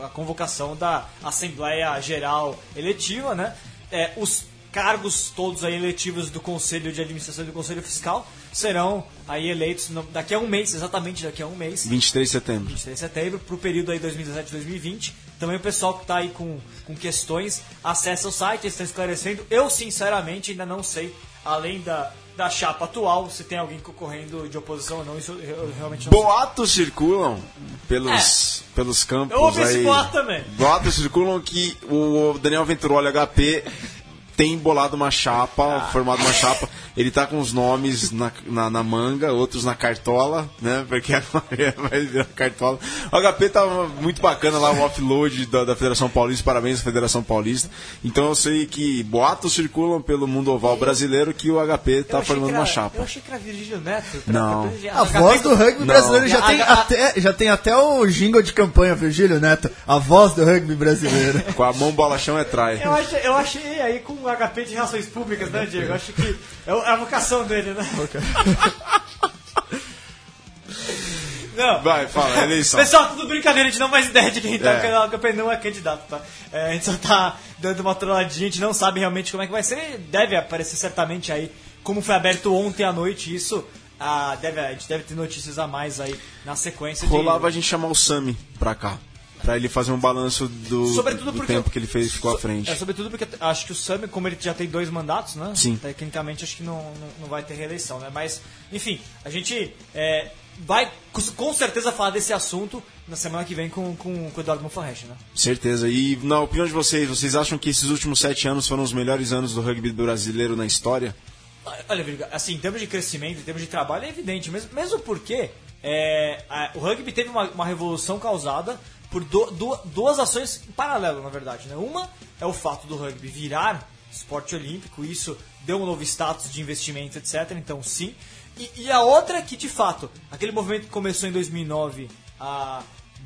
a convocação da Assembleia Geral Eletiva, né? É, os cargos todos aí eletivos do Conselho de Administração e do Conselho Fiscal serão aí eleitos no- daqui a um mês, exatamente daqui a um mês. 23 de setembro. 23 de setembro, para o período aí 2017-2020. Também o pessoal que está aí com, com questões, acessa o site, eles estão esclarecendo. Eu, sinceramente, ainda não sei, além da, da chapa atual, se tem alguém concorrendo de oposição ou não. Isso eu, realmente não sei. Boatos circulam pelos, pelos campos Eu ouvi esse aí. boato também. Boatos circulam que o Daniel Venturoli HP tem bolado uma chapa, formado uma chapa. Ele tá com os nomes na, na, na manga, outros na cartola, né? Porque agora vai virar cartola. O HP tá muito bacana lá, o offload da, da Federação Paulista, parabéns à Federação Paulista. Então eu sei que boatos circulam pelo mundo oval brasileiro que o HP tá formando era- uma chapa. Eu achei que era Virgílio Neto. Não. A voz do rugby Não. brasileiro já A- tem, a- até, já tem até o jingle de campanha, Virgílio Neto. A voz do rugby brasileiro. Com a mão bola chão é trai. Eu achei, eu achei aí com o HP de relações públicas, né, Diego? Acho que é é a vocação dele, né? Não. Vai, fala, eleição. Pessoal, tudo brincadeira, a gente não faz ideia de quem tá, É. porque o campeão não é candidato, tá? É, a gente só tá dando uma trolladinha, a gente não sabe realmente como é que vai ser. Deve aparecer certamente aí, como foi aberto ontem à noite, isso. ah, deve, a gente deve ter notícias a mais aí na sequência de. Rolava a gente chamar o Sami pra cá. Pra ele fazer um balanço do, Sobretudo do porque- tempo que ele fez ficou à frente. É, sobretudo porque acho que o Sami, como ele já tem dois mandatos, né? Sim. Tecnicamente acho que não, não, não vai ter reeleição, né? Mas, enfim, a gente é, vai com- certeza falar desse assunto na semana que vem com, com, com o Eduardo Monforrest, né? Certeza. E na opinião de vocês, vocês acham que esses últimos sete anos foram os melhores anos do rugby brasileiro na história? Olha, assim, em termos de crescimento, em termos de trabalho, é evidente, mesmo, mesmo porque é, a- o rugby teve uma, uma revolução causada por do- du- duas ações em paralelo, na verdade. Né? Uma é o fato do rugby virar esporte olímpico, isso deu um novo status de investimento, etc. Então, sim. E, e a outra é que, de fato, aquele movimento que começou em 2009 a.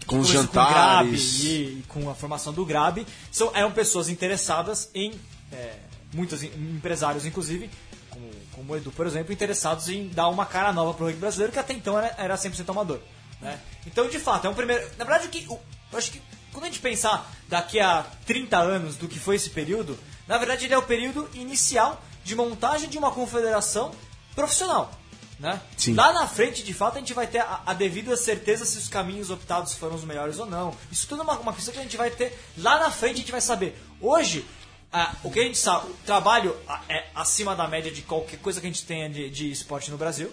Com os começou Com o Grab jantares. e, e com a formação do Grab, são, eram pessoas interessadas em. É, muitos em- empresários, inclusive, como, como o Edu, por exemplo, interessados em dar uma cara nova pro rugby brasileiro, que até então era, era 100% amador. Né? Então, de fato, é um primeiro. Na verdade, que, eu acho que quando a gente pensar daqui a 30 anos do que foi esse período, na verdade, ele é o período inicial de montagem de uma confederação profissional. Né? Sim. Lá na frente, de fato, a gente vai ter a, a devida certeza se os caminhos optados foram os melhores ou não. Isso tudo é uma, uma questão que a gente vai ter lá na frente, a gente vai saber. Hoje, ah, o que a gente sabe, o trabalho é acima da média de qualquer coisa que a gente tenha de, de esporte no Brasil.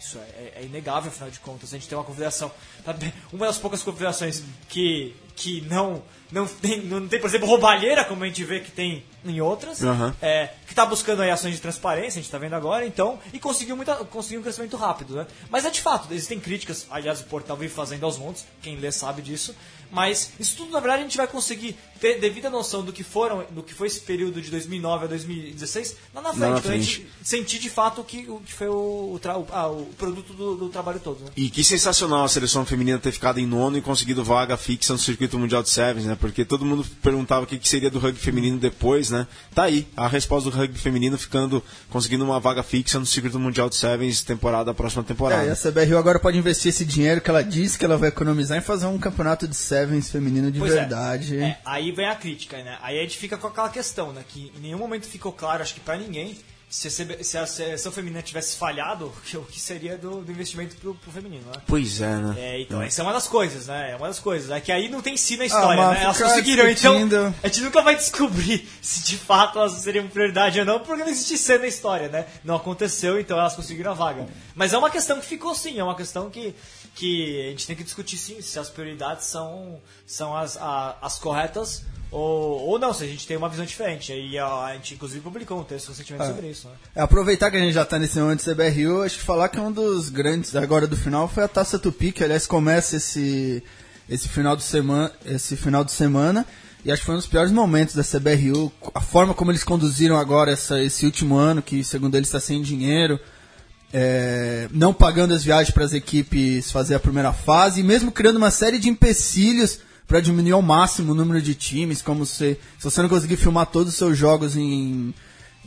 Isso é, é inegável, afinal de contas. A gente tem uma confederação, sabe, uma das poucas confederações que, que não, não, tem, não tem, por exemplo, roubalheira, como a gente vê que tem em outras. Aham. É, que está buscando aí ações de transparência, a gente está vendo agora, então, e conseguiu, muita, conseguiu um crescimento rápido, né? Mas é de fato, existem críticas, aliás, o portal vive fazendo aos montes, quem lê sabe disso, mas isso tudo, na verdade, a gente vai conseguir ter devida noção do que foram, do que foi esse período de 2009 a 2016 lá na frente, na quando a gente frente. sentir de fato o que, o que foi o, o, tra- o- ah, o produto do, do trabalho todo, né? E que sensacional a seleção feminina ter ficado em nono e conseguido vaga fixa no circuito mundial de sevens, né? Porque todo mundo perguntava o que, que seria do rugby feminino depois, né? Tá aí, a resposta do rugby feminino ficando, conseguindo uma vaga fixa no circuito mundial de sevens temporada, próxima temporada. É, e a CBRU agora pode investir esse dinheiro que ela disse que ela vai economizar em fazer um campeonato de sevens feminino de Pois é. verdade. É, aí vem a crítica, né? Aí a gente fica com aquela questão, né? Que em nenhum momento ficou claro, acho que pra ninguém, se a, CB se a seleção feminina tivesse falhado, o que- seria do, do investimento pro, pro feminino, né? Pois é, né? É, então, essa é uma das coisas, né? É uma das coisas. É que aí não tem si na história, mas né? Elas conseguiram, então discutindo- a gente nunca vai descobrir se de fato elas seriam prioridade ou não, porque não existe C na história, né? Não aconteceu, então elas conseguiram a vaga. Mas é uma questão que ficou sim, é uma questão que, que a gente tem que discutir sim, se as prioridades são, são as, a- as corretas ou, ou não, se a gente tem uma visão diferente. E a, a gente inclusive publicou um texto recentemente sobre isso, né? É, aproveitar que a gente já tá nesse momento de CBRU, acho que falar que um dos grandes agora do final foi a Taça Tupi, que aliás começa esse, esse, final, de semana, esse final de semana. E acho que foi um dos piores momentos da CBRU, a forma como eles conduziram agora essa, esse último ano, que segundo eles está sem dinheiro, é, não pagando as viagens para as equipes fazer a primeira fase, e mesmo criando uma série de empecilhos para diminuir ao máximo o número de times, como se, se você não conseguir filmar todos os seus jogos em,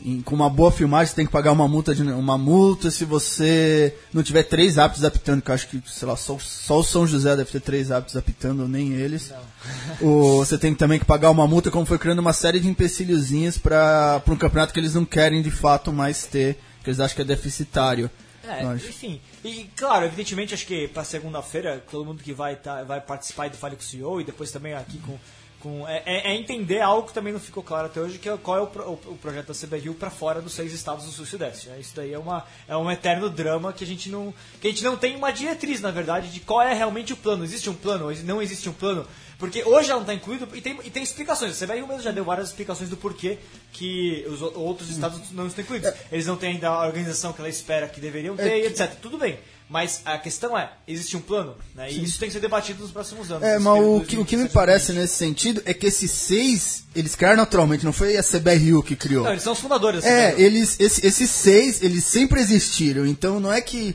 em- com uma boa filmagem, você tem que pagar uma multa, de, uma multa. Se você não tiver três árbitros apitando, que eu acho que, sei lá, só, só o São José deve ter três árbitros apitando, ou nem eles. O, você tem também que pagar uma multa, como foi criando uma série de empecilhozinhos para um campeonato que eles não querem de fato mais ter, que eles acham que é deficitário. É, acho. enfim. E, claro, evidentemente, acho que pra segunda-feira, todo mundo que vai, tá, vai participar do Fale com o CEO e depois também aqui com, com é, é- é entender algo que também não ficou claro até hoje, que é qual é o, pro- o projeto da CBRU para fora dos seis estados do sul e sudeste. né? Isso daí é, uma, é um eterno drama que a gente não que a gente não tem uma diretriz, na verdade, de qual é realmente o plano. Existe um plano? Não existe um plano? Porque hoje ela não está incluído e tem, e tem explicações. A CBRU mesmo já deu várias explicações do porquê que os outros estados não estão incluídos. Eles não têm ainda a organização que ela espera que deveriam ter, e etc. Tudo bem. Mas a questão é, existe um plano? Né? E isso tem que ser debatido nos próximos anos. É, mas o que, o que me 2017, parece nesse sentido é que esses seis, eles criaram naturalmente, não foi a CBRU que criou. Não, eles são os fundadores da É, eles, esse- esses seis, eles sempre existiram, então não é que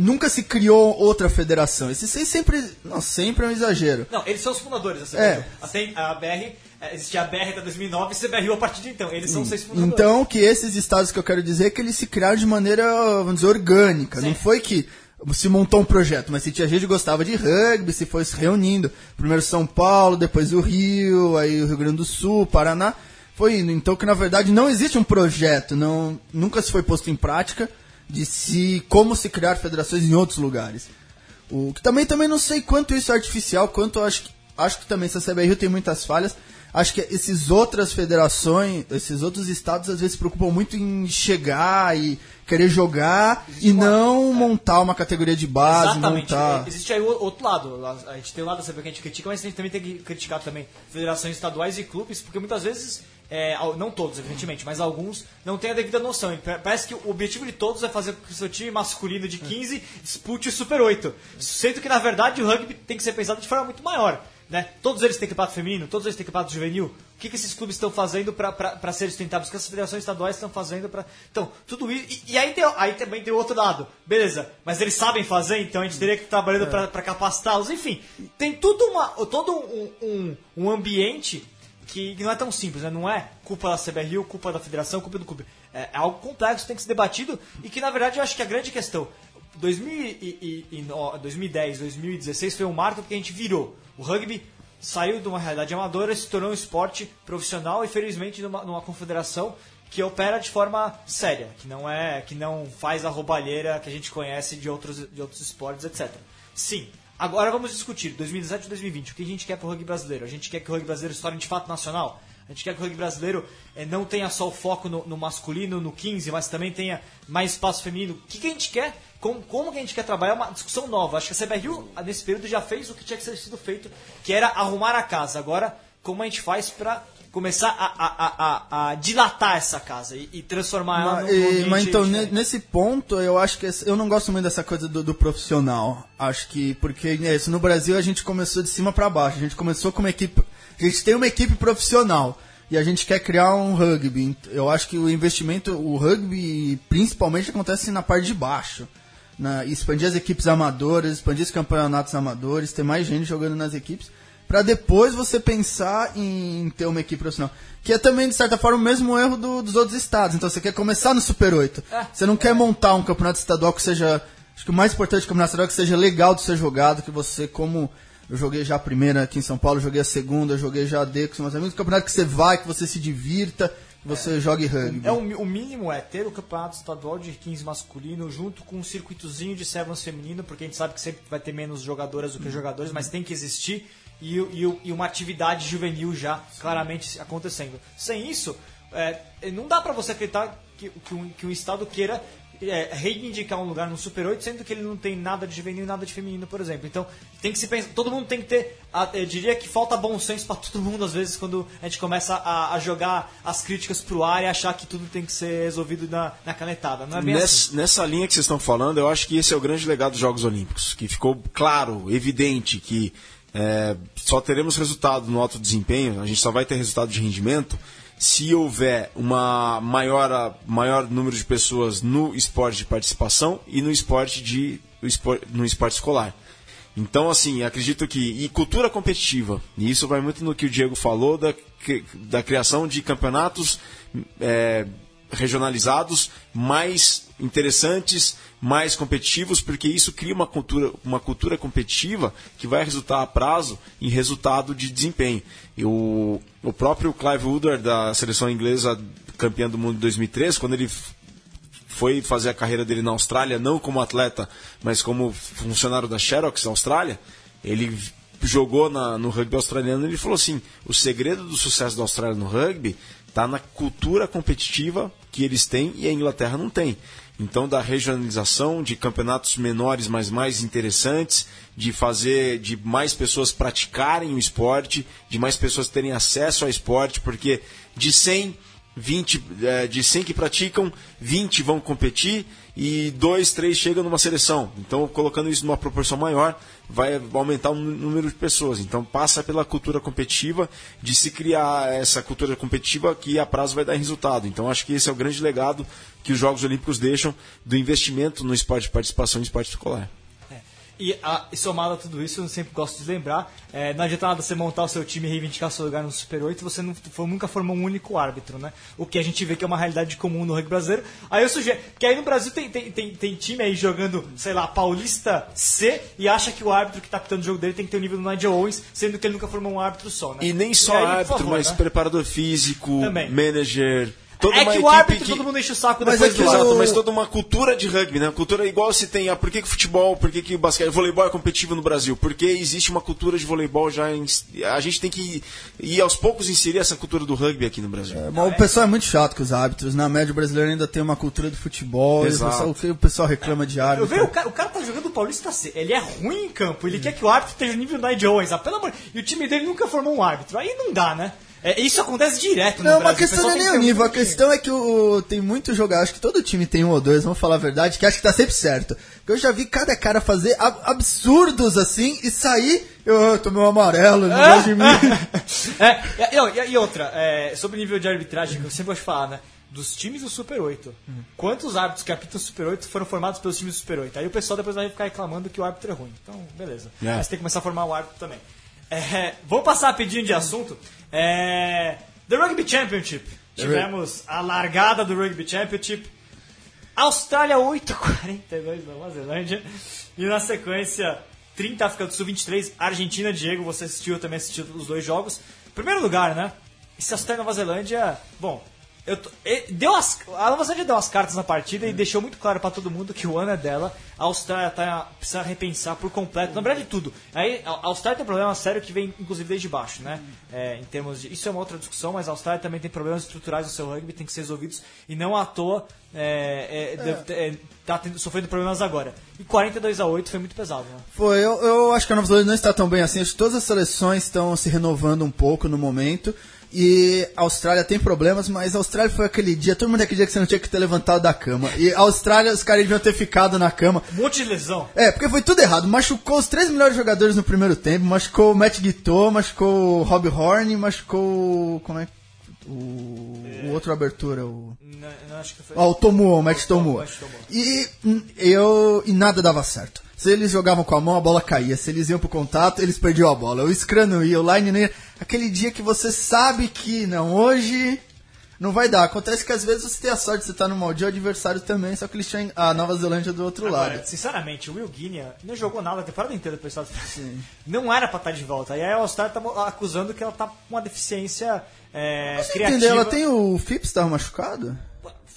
nunca se criou outra federação. Esses seis sempre, não, sempre é um exagero. Não, eles são os fundadores da CBRU. É. Assim, a BR, é, existia a BR até 2009 e CBRU a partir de então. Eles são os seis fundadores. Então, que esses estados que eu quero dizer é que eles se criaram de maneira, vamos dizer, orgânica. Não foi que se montou um projeto, mas se tinha gente que gostava de rugby, se foi se reunindo. Primeiro São Paulo, depois o Rio, aí o Rio Grande do Sul, Paraná. Foi indo. Então, que na verdade não existe um projeto, não, nunca se foi posto em prática de se como se criar federações em outros lugares. O que também também não sei quanto isso é artificial, quanto acho que acho que também se a CBRU tem muitas falhas. Acho que esses outras federações, esses outros estados às vezes se preocupam muito em chegar e querer jogar e não montar uma categoria de base, Exatamente. montar. É, Existe aí outro lado. A gente tem o lado da CBRU que a gente critica, mas a gente também tem que criticar também federações estaduais e clubes, porque muitas vezes, é, não todos, evidentemente, mas alguns não têm a devida noção. Pa- Parece que o objetivo de todos é fazer com que o seu time masculino de 15 dispute o Super 8. Sendo que, na verdade, o rugby tem que ser pensado de forma muito maior. Né? Todos eles têm campeonato feminino, todos eles têm campeonato juvenil. O que, que esses clubes estão fazendo para serem sustentáveis? O que as federações estaduais estão fazendo para. Então, tudo isso. E, e aí, tem, aí também tem o outro lado. Beleza, mas eles sabem fazer, então a gente teria que estar trabalhando para capacitá-los. Enfim, tem tudo uma, todo um, um, um ambiente que não é tão simples, né? Não é culpa da CBRU, culpa da federação, culpa do clube. É, é algo complexo, tem que ser debatido e que, na verdade, eu acho que a grande questão. 2000 e, e, e no- 2010, 2016 foi um marco porque a gente virou. O rugby saiu de uma realidade amadora se tornou um esporte profissional e felizmente numa, numa confederação que opera de forma séria, que não é, que não faz a roubalheira que a gente conhece de outros, de outros esportes, etc. Sim. Agora vamos discutir 2017 e 2020. O que a gente quer para o rugby brasileiro? A gente quer que o rugby brasileiro se torne de fato nacional? A gente quer que o rugby brasileiro eh, não tenha só o foco no, no masculino, no 15, mas também tenha mais espaço feminino. O que, que a gente quer? Como, como que a gente quer trabalhar? É uma discussão nova. Acho que a CBRU, nesse período, já fez o que tinha que ser sido feito, que era arrumar a casa. Agora, como a gente faz para começar a, a, a, a- dilatar essa casa e, e transformar ela Mas, num e- ambiente mas então, diferente? nesse ponto, eu acho que eu não gosto muito dessa coisa do, do profissional. Acho que, porque né, isso no Brasil a gente começou de cima para baixo. A gente começou com uma equipe. A gente tem uma equipe profissional e a gente quer criar um rugby. Eu acho que o investimento, o rugby principalmente acontece na parte de baixo. Na, expandir as equipes amadoras, expandir os campeonatos amadores, ter mais gente jogando nas equipes, para depois você pensar em ter uma equipe profissional. Que é também, de certa forma, o mesmo erro do- dos outros estados. Então você quer começar no Super 8. Você não quer montar um campeonato estadual que seja. Acho que o mais importante do campeonato estadual é que seja legal de ser jogado, que você, como. Eu joguei já a primeira aqui em São Paulo, joguei a segunda, joguei já a D com os meus amigos. Um campeonato que você vai, que você se divirta, que você jogue rugby. É, o, o mínimo é ter o campeonato estadual de 15 masculino junto com um circuitozinho de sevens feminino, porque a gente sabe que sempre vai ter menos jogadoras do que jogadores, mas tem que existir, e, e, e uma atividade juvenil já claramente acontecendo. Sem isso, é, não dá pra você acreditar que, que, um, que um estado queira é, reivindicar um lugar no Super 8, sendo que ele não tem nada de juvenil e nada de feminino, por exemplo. Então, tem que se pensar, todo mundo tem que ter, eu diria que falta bom senso pra todo mundo, às vezes, quando a gente começa a, a jogar as críticas pro ar e achar que tudo tem que ser resolvido na, na canetada. Não é bem assim. Nessa, nessa linha que vocês estão falando, eu acho que esse é o grande legado dos Jogos Olímpicos, que ficou claro, evidente que é, só teremos resultado no alto desempenho, a gente só vai ter resultado de rendimento se houver uma maior, maior número de pessoas no esporte de participação e no esporte de no esporte escolar. Então, assim, acredito que. E cultura competitiva. E isso vai muito no que o Diego falou da, da criação de campeonatos é, regionalizados mais interessantes, mais competitivos, porque isso cria uma cultura, uma cultura competitiva que vai resultar a prazo em resultado de desempenho. E o, o próprio Clive Woodward, da seleção inglesa campeã do mundo em 2003, quando ele foi fazer a carreira dele na Austrália, não como atleta, mas como funcionário da Xerox Austrália, ele jogou na- no rugby australiano, ele falou assim: o segredo do sucesso da Austrália no rugby está na cultura competitiva que eles têm e a Inglaterra não tem. Então, da regionalização, de campeonatos menores, mas mais interessantes, de fazer, de mais pessoas praticarem o esporte, de mais pessoas terem acesso ao esporte, porque de 100, 20, eh, de 100 que praticam, 20 vão competir e 2, 3 chegam numa seleção. Então, colocando isso numa proporção maior, vai aumentar o nú- número de pessoas. Então, passa pela cultura competitiva, de se criar essa cultura competitiva que a prazo vai dar resultado. Então, acho que esse é o grande legado que os Jogos Olímpicos deixam do investimento no esporte de participação e esporte escolar. E, a, e somado a tudo isso, eu sempre gosto de lembrar, é, não adianta nada você montar o seu time e reivindicar seu lugar no Super 8 você não, for- nunca formou um único árbitro, né? O que a gente vê que é uma realidade comum no rugby brasileiro. Aí eu sugiro, porque aí no Brasil tem, tem, tem, tem time aí jogando, sei lá, Paulista C e acha que o árbitro que tá pitando o jogo dele tem que ter o nível do Nigel Owens, sendo que ele nunca formou um árbitro só, né? E nem só aí, por árbitro, favor, mas né? preparador físico, Também. manager. Toda É uma que o árbitro que- todo mundo enche o saco Mas depois é que do o- lado. Exato, mas toda uma cultura de rugby, né? Cultura igual se tem. Ah, por que, que futebol, por que, que basquete, voleibol é competitivo no Brasil? Porque existe uma cultura de voleibol já. Em, a gente tem que ir aos poucos inserir essa cultura do rugby aqui no Brasil. Mas o pessoal é muito chato com os árbitros. Na média brasileira ainda tem uma cultura do futebol. E o Exato. pessoal, o que o pessoal reclama de Eu árbitro. vejo, o cara, o cara tá jogando o Paulista C. Ele é ruim em campo. Ele quer que o árbitro esteja no nível do Nigel Owens. Ah, pelo amor. E o time dele nunca formou um árbitro. Aí não dá, né? É, isso acontece direto no Não, Brasil. a questão não é nem o nível, a questão é que o, tem muito jogador, acho que todo time tem um ou dois, vamos falar a verdade, que acho que tá sempre certo. Eu já vi cada cara fazer ab- absurdos assim e sair, eu, ah, tomei um amarelo, não gosta de mim. É, e, e- e outra, é, sobre o nível de arbitragem, que eu sempre gosto de falar, né? Dos times do Super 8. Quantos árbitros que apitam o Super 8 foram formados pelos times do Super 8? Aí o pessoal depois vai ficar reclamando que o árbitro é ruim. Então, beleza. É. Mas tem que começar a formar o árbitro também. É, vamos passar rapidinho de assunto. É, The Rugby Championship. Tivemos a largada do Rugby Championship. Austrália 8, 42 Nova Zelândia. E na sequência, 30 África do Sul, 23 Argentina. Diego, você assistiu, eu também assisti os dois jogos. Primeiro lugar, né? Esse Austrália e Nova Zelândia, bom, eu deu as, a Nova Zelândia deu as cartas na partida e deixou muito claro pra todo mundo que o ano é dela. A Austrália tá, precisa repensar por completo, na verdade tudo. Aí, a Austrália tem um problema sério que vem inclusive desde baixo, né? É, em termos de, isso é uma outra discussão, mas a Austrália também tem problemas estruturais no seu rugby, tem que ser resolvidos e não à toa é, é, ter- é, tá tendo- sofrendo problemas agora. E 42 a 8 foi muito pesado, né? Foi, eu, eu acho que a Nova Zelândia não está tão bem assim. Acho que todas as seleções estão se renovando um pouco no momento. E a Austrália tem problemas, mas a Austrália foi aquele dia, todo mundo aquele dia que você não tinha que ter levantado da cama. E a Austrália, os caras deviam ter ficado na cama. Um monte de lesão. É, porque foi tudo errado. Machucou os três melhores jogadores no primeiro tempo. Machucou o Matt Guitou, machucou o Rob Horn, machucou. Como é que. O, o outro abertura, o. Não, não acho que foi. Ó, o Tomuo, o Matt Tomuo. Tomuo. E eu e nada dava certo. Se eles jogavam com a mão, a bola caía. Se eles iam pro contato, eles perdiam a bola. O scrum não ia, o line não ia. Aquele dia que você sabe que não, hoje não vai dar. Acontece que às vezes você tem a sorte de você estar no molde, o adversário também, só que eles tinham a Nova Zelândia do outro Agora, lado. sinceramente, o Will Guinea não jogou nada a temporada inteira do pessoal. Não era pra estar de volta. E aí a Austrália tá acusando que ela tá com uma deficiência é, criativa. entendeu? Ela tem o Phipps estava machucado?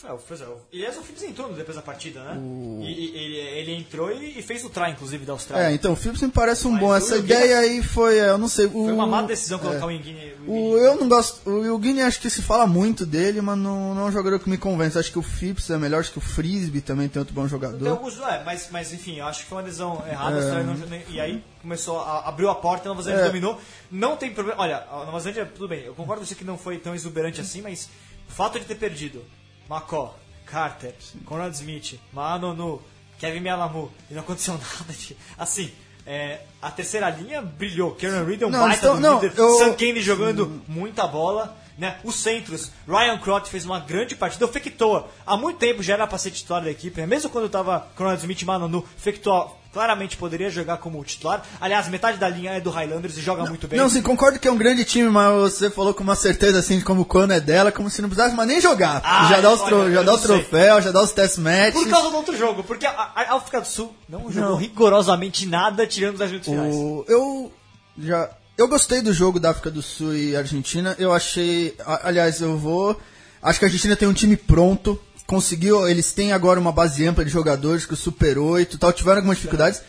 É, o- pois é, o- o Phillips entrou depois da partida, né? E, e- ele, ele entrou e, e fez o try, inclusive, da Austrália. É, então o Phipps me parece um Mas bom. o Essa ideia aí foi, é, eu não sei. O, Foi uma má decisão colocar é. o Nguyen. O, eu não gosto. O Eugene acho que se fala muito dele, mas não, não é um jogador que me convence. Acho que o Phipps é melhor, acho que o Frisbee também tem outro bom Tem jogador. alguns, é, mas, mas enfim, eu acho que foi uma lesão errada. É. não- e aí começou a abriu a porta, a Nova Zelândia É. dominou. Não tem problema. Olha, a Nova Zelândia, tudo bem, eu concordo com você que não foi tão exuberante assim, mas o fato de ter perdido Macó, Carter, Conrad Smith, Manonu, Kevin Mialamu e não aconteceu nada de. Assim. é, a terceira linha brilhou. Kieran Reed é um Não, baita então- do não, líder. eu- Sam Kane jogando muita bola. Né? Os centros, Ryan Crott fez uma grande partida. O Fektoa, há muito tempo já era para ser titular da equipe, né? mesmo quando estava Conrad Smith e Manonu, Fektoa claramente poderia jogar como titular. Aliás, metade da linha é do Highlanders e joga muito bem. Não, sim, concordo que é um grande time, mas você falou com uma certeza assim de como quando é dela, como se não precisasse mais nem jogar. Ah, já dá, os olha, já dá não o sei. troféu, já dá os test matches. Por causa do outro jogo, porque a, África do Sul não jogou rigorosamente nada tirando os 10 minutos finais. O- eu já eu gostei do jogo da África do Sul e Argentina. Eu achei, aliás, eu vou. Acho que a Argentina tem um time pronto. Conseguiu, eles têm agora uma base ampla de jogadores que o Super 8 e tal tiveram algumas dificuldades,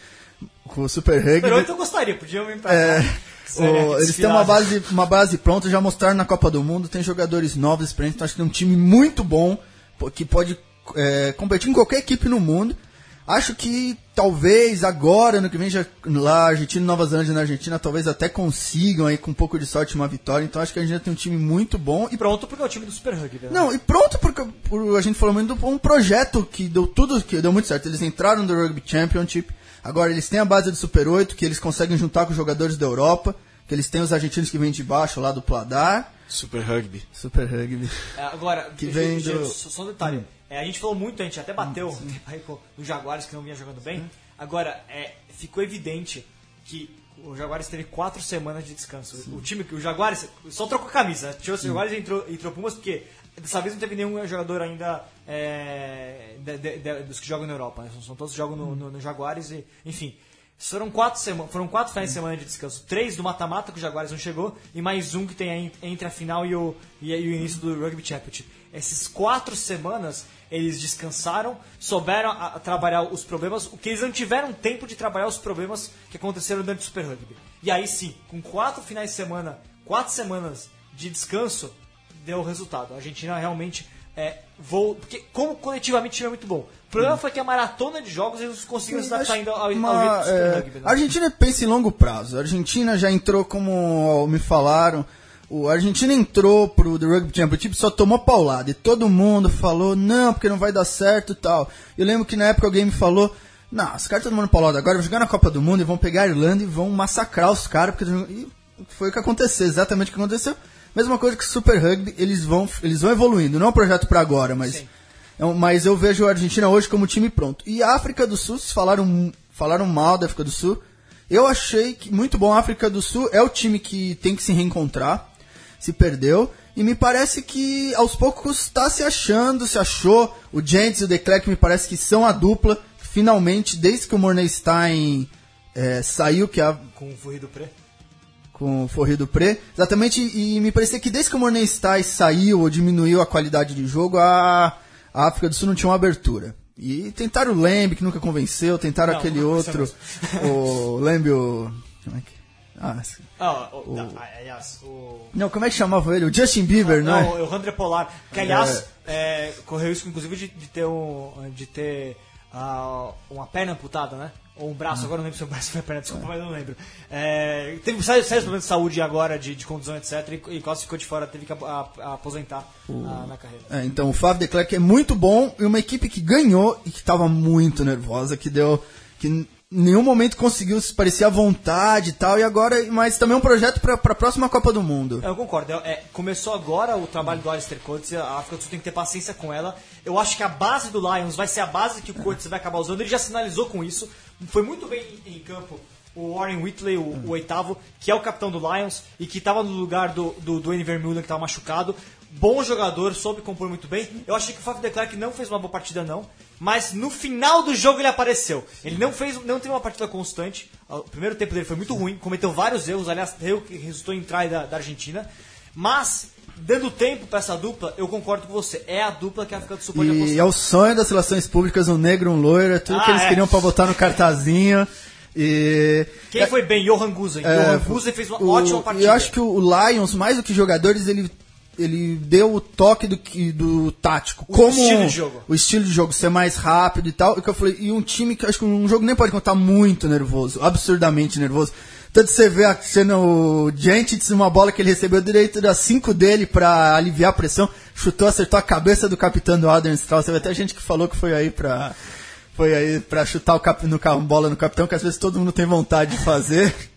com o Super Rugby. Super 8 eu gostaria, podiam me É, o- eles têm uma base, uma base pronta, já mostraram na Copa do Mundo, tem jogadores novos, experientes, então acho que tem um time muito bom, que pode é, competir em qualquer equipe no mundo. Acho que talvez agora, no que vem, já, lá, Argentina e Nova Zelândia na Argentina, talvez até consigam aí com um pouco de sorte uma vitória. Então acho que a gente já tem um time muito bom e pronto porque é o time do Super Rugby. Né? não, e pronto, porque por- a gente falou muito de um projeto que deu tudo, que deu muito certo. Eles entraram no Rugby Championship, agora eles têm a base do Super 8, que eles conseguem juntar com os jogadores da Europa, que eles têm os argentinos que vêm de baixo lá do Pladar. Super Rugby. Super Rugby. É, Agora, Que vem do- só, só um detalhe. É, a gente falou muito, a gente até bateu um tempo aí com o Jaguares que não vinha jogando bem. Agora, é, ficou evidente que o Jaguares teve quatro semanas de descanso. O time, o Jaguares só trocou a camisa. Tirou o Jaguares e entrou, entrou Pumas porque dessa vez não teve nenhum jogador ainda é, de- de- de- dos que jogam na Europa. né? São todos que jogam no, no- no Jaguares e, enfim. Foram quatro, sema foram quatro finais de semana de descanso. Três do mata-mata que o Jaguares não chegou e mais um que tem entre a final e o, e, e o início do Rugby Championship. Essas quatro semanas eles descansaram, souberam a- a trabalhar os problemas, o que eles não tiveram tempo de trabalhar os problemas que aconteceram durante o Super Rugby. E aí sim, com quatro finais de semana, quatro semanas de descanso, deu resultado. A Argentina realmente é, voou, porque como coletivamente o time é muito bom. O problema foi que a maratona de jogos eles conseguiram se adaptar ainda ao, ao jeito Uma, é, Rugby. né? a Argentina pensa em longo prazo. A Argentina já entrou, como me falaram, o a Argentina entrou pro The Rugby Championship só tomou paulada. E todo mundo falou, não, porque não vai dar certo e tal. Eu lembro que na época alguém me falou, não, os caras estão tomando paulada agora, vão jogar na Copa do Mundo e vão pegar a Irlanda e vão massacrar os caras. Porque... E foi o que aconteceu, exatamente o que aconteceu. Mesma coisa que o Super Rugby, eles vão, eles vão evoluindo. Não é um projeto para agora, mas... É mas eu vejo a Argentina hoje como time pronto. E a África do Sul, vocês falaram, falaram mal da África do Sul. Eu achei que muito bom. A África do Sul é o time que tem que se reencontrar. Se perdeu. E me parece que aos poucos está se achando, se achou. O Gents e o Declerc me parece que são a dupla. Finalmente, desde que o Mornestein é, saiu, que a, Com o Furri do Pré. Com o Forri do Pré. Exatamente, e me parecia que desde que o Mornestein saiu ou diminuiu a qualidade de jogo, a, a África do Sul não tinha uma abertura. E tentaram o Lembe, que nunca convenceu, tentaram Não, aquele não outro, o Lembe, o... Como é que... Ah, Ah, o, não, aliás, o... não, como é que chamava ele? O Justin Bieber, não, Não, é? o Randre Polar. Que, aliás, é, correu isso, inclusive, de, de ter, um, de ter ah, uma perna amputada, né? Ou um braço, agora não lembro se o braço foi a perna, desculpa, mas não lembro. É, teve sérios sérios problemas de saúde agora, de, de contusão, etc. E, e quase ficou de fora, teve que a- a- aposentar ah, na carreira. É, então o Fábio de Klerk é muito bom e uma equipe que ganhou e que estava muito nervosa, que deu que em nenhum momento conseguiu se parecer à vontade e tal, e agora, mas também é um projeto para a próxima Copa do Mundo. Eu concordo. É, é, começou agora o trabalho do Alistair Coates, a África do Sul tem que ter paciência com ela. Eu acho que a base do Lions vai ser a base que o Coates vai acabar usando. Ele já sinalizou com isso. Foi muito bem em, campo o Warren Whitley, o, o oitavo, que é o capitão do Lions e que estava no lugar do, do Dwayne Vermeulen, que estava machucado. Bom jogador, soube compor muito bem. Eu achei que o Fábio de Klerk não fez uma boa partida, não. Mas no final do jogo ele apareceu. Ele não fez, não teve uma partida constante. O primeiro tempo dele foi muito ruim, cometeu vários erros, aliás, erro que resultou em try da, da Argentina. Mas, dando tempo para essa dupla, eu concordo com você. É a dupla que a África do Sul pode E apostar. é o sonho das relações públicas, um negro, um loiro, é tudo que Ah, eles é. queriam para botar no cartazinho. E Quem foi bem? Johan Gusen. É, Johan Gusen fez uma o- ótima partida. Eu acho que o Lions, mais do que jogadores, ele, ele deu o toque do, que- do tático. O como estilo de jogo. O estilo de jogo, ser mais rápido e tal. E que eu falei, e um time que acho que um jogo nem pode contar muito nervoso, absurdamente nervoso. Tanto você vê a cena, o Gentits, uma bola que ele recebeu direito das 5 dele pra aliviar a pressão, chutou, acertou a cabeça do capitão do Adrian Strauss. Teve até gente que falou que foi aí pra, foi aí pra chutar o cap, no, ca- bola no capitão, que às vezes todo mundo tem vontade de fazer.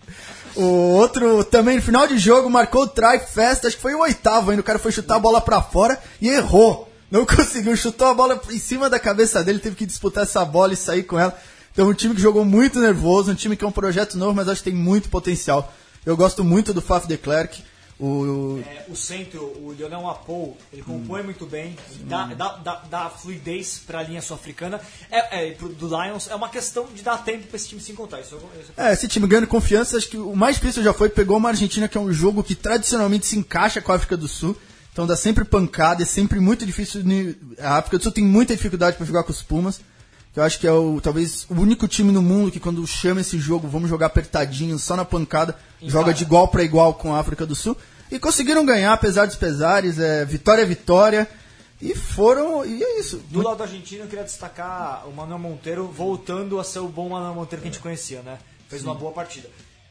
O outro também, no final de jogo, marcou o try festa, acho que foi o oitavo ainda. O cara foi chutar a bola pra fora e errou. Não conseguiu, chutou a bola em cima da cabeça dele, teve que disputar essa bola e sair com ela. Então, um time que jogou muito nervoso, um time que é um projeto novo, mas acho que tem muito potencial. Eu gosto muito do Faf de Klerk. O, É, o centro, o Lionel Apol, ele compõe muito bem, dá, dá, dá, dá fluidez para a linha sul-africana. É, é, do Lions é uma questão de dar tempo para esse time se encontrar. Isso, isso É, esse time ganhando confiança, acho que o mais difícil já foi, pegou uma Argentina que é um jogo que tradicionalmente se encaixa com a África do Sul, então dá sempre pancada, é sempre muito difícil, ni- a África do Sul tem muita dificuldade para jogar com os Pumas, que eu acho que é o talvez o único time no mundo que quando chama esse jogo, vamos jogar apertadinho, só na pancada, joga de igual para igual com a África do Sul. E conseguiram ganhar, apesar dos pesares, é, vitória é vitória. E foram. E é isso. Do lado da Argentina, eu queria destacar o Manuel Monteiro voltando a ser o bom Manuel Monteiro que a gente conhecia, né? Fez uma boa partida.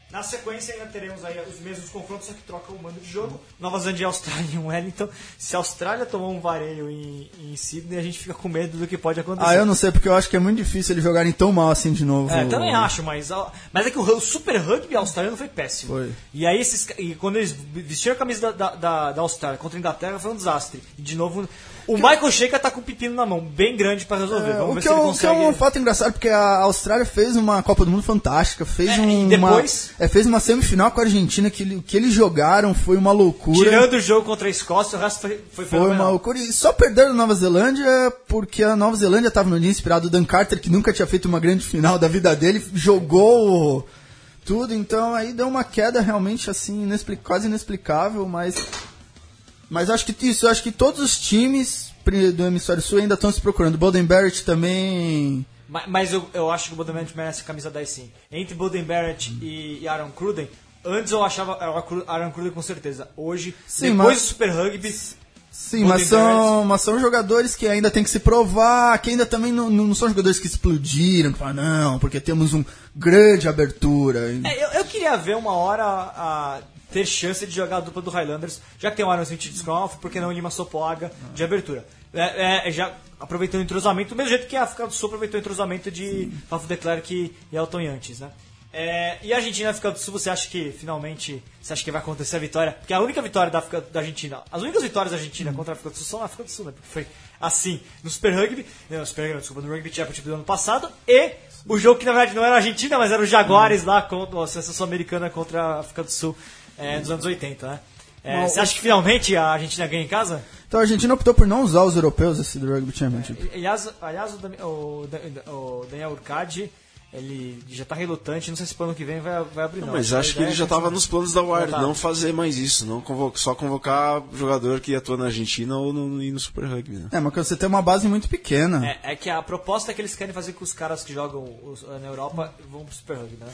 Na sequência, ainda teremos aí os mesmos confrontos, só que troca o mando de jogo. Nova Zelândia e Austrália em Wellington. Se a Austrália tomar um vareio em, em Sydney, a gente fica com medo do que pode acontecer. Ah, eu não sei, porque eu acho que é muito difícil eles jogarem tão mal assim de novo. É, também acho, mas, mas é que o, Super Rugby australiano foi péssimo. Foi. E aí, esses, e quando eles vestiram a camisa da, da, da, Austrália contra a Inglaterra, foi um desastre. E de novo, o Michael Sheikha tá com o pepino na mão, bem grande pra resolver. É, Vamos o ver que, se ele é, o que é consegue. um fato engraçado, porque a Austrália fez uma Copa do Mundo fantástica, fez É, um, depois- uma, é, fez uma semifinal com a Argentina, que, o que eles jogaram foi uma loucura. Tirando o jogo contra a Escócia, o resto foi, foi, Foi uma loucura. E só perderam a Nova Zelândia porque a Nova Zelândia estava no dia inspirado. O Dan Carter, que nunca tinha feito uma grande final da vida dele, jogou tudo. Então aí deu uma queda realmente assim, inexpli- quase inexplicável. Mas, mas acho que isso, acho que todos os times do Hemisfério Sul ainda estão se procurando. O Bolden Barrett também. Ma- Mas eu, eu acho que o Barrett merece a camisa 10 sim. Entre Boden Barrett e, e Aaron Cruden, antes eu achava Aaron Cruden com certeza. Hoje, Sim, depois mas- do Super Rugby, Sim, mas são, mas são jogadores que ainda tem que se provar, que ainda também não, não são jogadores que explodiram, que falam, não, porque temos um grande abertura. É, eu, eu queria ver uma hora a, ter chance de jogar a dupla do Highlanders, já que tem o Aaron Smith de Scrum, por que não o Lima Sopoaga de abertura? É, é, já aproveitando o entrosamento, do mesmo jeito que a África do Sul aproveitou o entrosamento de Fafo de Klerk e Elton Yantes, né? É, e a Argentina e a África do Sul, você acha que finalmente você acha que vai acontecer a vitória? Porque a única vitória da, África, da Argentina, as únicas vitórias da Argentina contra a África do Sul são na África do Sul, né? Porque foi assim no Super Rugby, não, no Super Rugby, desculpa, no Rugby Championship do ano passado, e o jogo que na verdade não era a Argentina, mas era o Jaguares lá contra a seleção sul-americana contra a África do Sul é, nos anos 80, né? É, você acha que finalmente a Argentina ganha em casa? Então a Argentina optou por não usar os europeus esse do Rugby Championship. Aliás, aliás o, o Dan- o Daniel Urcadi, ele já tá relutante, não sei se pro ano que vem vai, vai abrir não. Mas A acho que ele é já estava continuar. nos planos da tá. não fazer mais isso, não convo- só convocar jogador que atua na Argentina ou no, no Super Rugby. Né? É, mas você tem uma base muito pequena. É, é que a proposta é que eles querem fazer com os caras que jogam os- na Europa vão pro Super Rugby, né?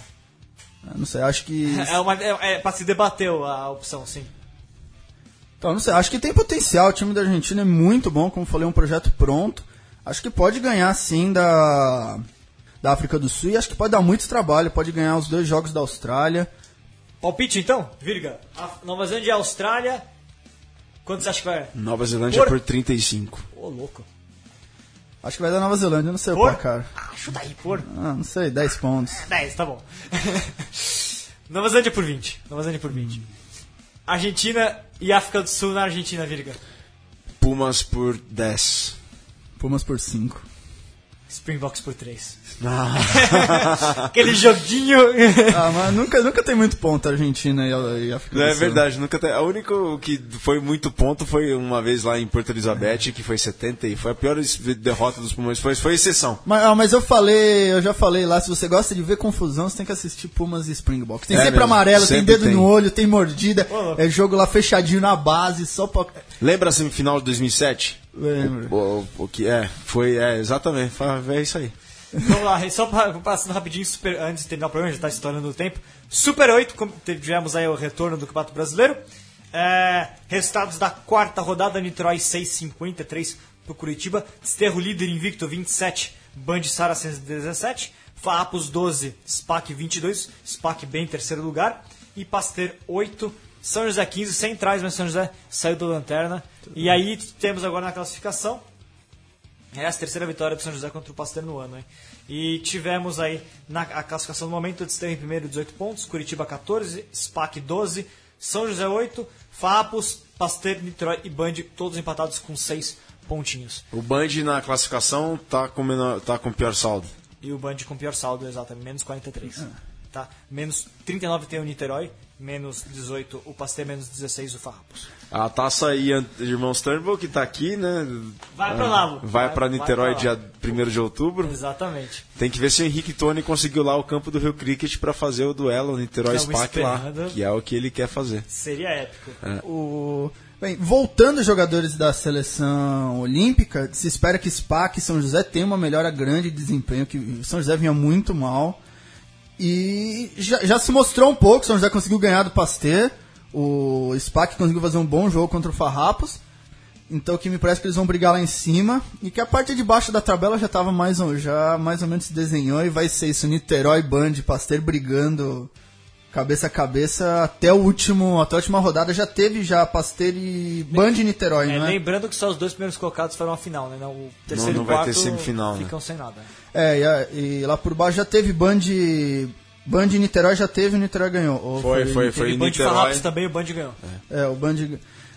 Eu Não sei, acho que. É, uma, é, é pra se debater a opção, sim. Então, não sei, acho que tem potencial. O time da Argentina é muito bom, como falei, é um projeto pronto. Acho que pode ganhar sim da, da África do Sul e acho que pode dar muito trabalho. Pode ganhar os dois jogos da Austrália. Palpite então, Virga. A Nova Zelândia e Austrália. Quanto você acha que vai? Nova Zelândia Por- por 35. Ô, louco. Acho que vai dar Nova Zelândia, não sei o Por? placar. Ah, chuta aí, por. Ah, não sei, 10 pontos. 10, tá bom. Nova Zelândia por 20. Nova Zelândia por 20. Argentina e África do Sul na Argentina, Virga. Pumas por 10. Pumas por 5. Springboks por 3. Aquele joguinho. Ah, mas nunca, nunca tem muito ponto a Argentina e a, e África Não, do é Sul. verdade, nunca tem. A única que foi muito ponto foi uma vez lá em Porto Elizabeth, que foi 70 e foi a pior derrota dos Pumas. Foi, foi exceção. Mas, ah, mas eu falei, eu já falei lá, se você gosta de ver confusão, você tem que assistir Pumas e Springboks. Tem É sempre mesmo, amarelo, tem sempre dedo tem. no olho, tem mordida. Ô, É jogo lá fechadinho na base, só pra. Lembra a semifinal de 2007? Lembro. O, o que é? Foi, é, exatamente. Foi, é isso aí. Vamos lá, só pa- passando rapidinho, super, antes de terminar o programa, já está estourando o tempo. Super 8, como tivemos aí o retorno do Campeonato Brasileiro. É, resultados da quarta rodada, Niterói 6,53 pro Curitiba. Desterro líder invicto 27, Band Saracens 17. Farrapos 12, SPAC 22, SPAC bem em terceiro lugar. E Pasteur 8, São José 15, centrais, mas São José saiu da lanterna. E aí temos agora na classificação é a terceira vitória do São José contra o Pasteur no ano, hein? E tivemos aí na a classificação do momento, Desterro em primeiro 18 pontos, Curitiba 14, SPAC 12, São José 8, Farrapos, Pasteur, Niterói e Band, todos empatados com 6 pontinhos. O Band na classificação tá com, menor, tá com pior saldo. E o Band com pior saldo, exatamente, menos 43. Tá? Menos 39 tem o Niterói, menos 18 o Pasteur, menos 16 o Farrapos. A taça aí, Irmãos Turnbull, que tá aqui, né? Vai pra Ah, lá. Vai, Vai- pra vai Niterói pra lá. dia 1 de outubro. Exatamente. Tem que ver se o Henrique Tony conseguiu lá o campo do Rio Cricket pra fazer o duelo Niterói Estamos SPAC lá. Que é o que ele quer fazer. Seria épico. O... Bem, voltando aos jogadores da seleção olímpica, se espera que SPAC e São José tenham uma melhora grande de desempenho, que São José vinha muito mal. E já, já se mostrou um pouco, São José conseguiu ganhar do Pasteur, o SPAC conseguiu fazer um bom jogo contra o Farrapos. Então que me parece que eles vão brigar lá em cima. E que a parte de baixo da tabela já estava mais, ou- já mais ou menos se desenhou. E vai ser isso, Niterói, Band, Pasteur brigando cabeça a cabeça até o último, até a última rodada já teve já Pasteur e Band e Niterói, É, não é? lembrando que só os dois primeiros colocados foram a final, né? Não, o terceiro não e vai quarto ter semifinal, né? ficam sem nada. É, e, a- e lá por baixo já teve Band Band e Niterói já teve, o Niterói ganhou. Ou Foi, foi, foi Teve em Band Niterói. Farrapos também, o Band ganhou. É, o Band.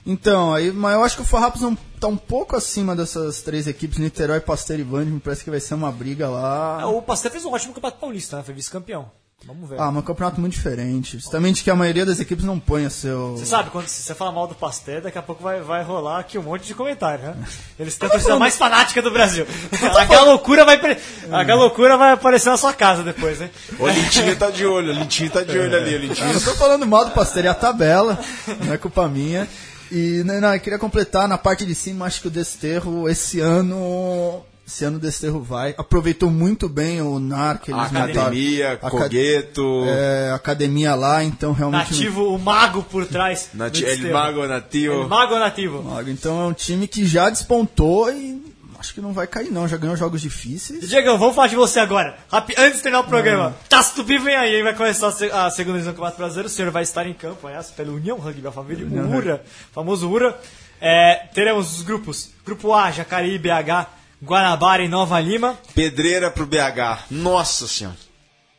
Então, aí, mas eu acho que o Farrapos não tá um pouco acima dessas três equipes, Niterói, Pasteur e Band, me parece que vai ser uma briga lá. Ah, O Pasteur fez um ótimo campeonato paulista, né? Foi vice-campeão. Vamos ver. Ah, mas é um campeonato muito diferente. Justamente que a maioria das equipes não põe o seu. Você sabe, quando você fala mal do Pasteur, daqui a pouco vai, vai rolar aqui um monte de comentário, né? Eles têm a torcida mais fanática do Brasil. A galocura vai, pre- a galocura vai aparecer na sua casa depois, né? O Lintinho tá de olho, o Lintinho tá de olho ali, o Lintinho. não tô falando mal do Pasteur, é a tabela, não é culpa minha. E né, não, eu queria completar na parte de cima, acho que o Desterro esse ano. Esse ano o Desterro vai. Aproveitou muito bem o NAR que eles Academia, montaram. Cogueto, É, academia lá, então realmente. Nativo, o mago por trás. Nati- do El Desterro. Mago Nativo. El mago nativo? Mago. Então é um time que já despontou e acho que não vai cair não, já ganhou jogos difíceis. Diegão, vamos falar de você agora. Rapi- Antes de terminar o Hum. programa. Taça Tupi vem aí, vai começar a, se- a segunda divisão do Campeonato Brasileiro. O senhor vai estar em campo, aliás, pela União Rugby Alphaville, o URA, famoso URA. É, teremos os grupos. Grupo A, Jacareí, BH, Guanabara e Nova Lima. Pedreira pro BH. Nossa senhora.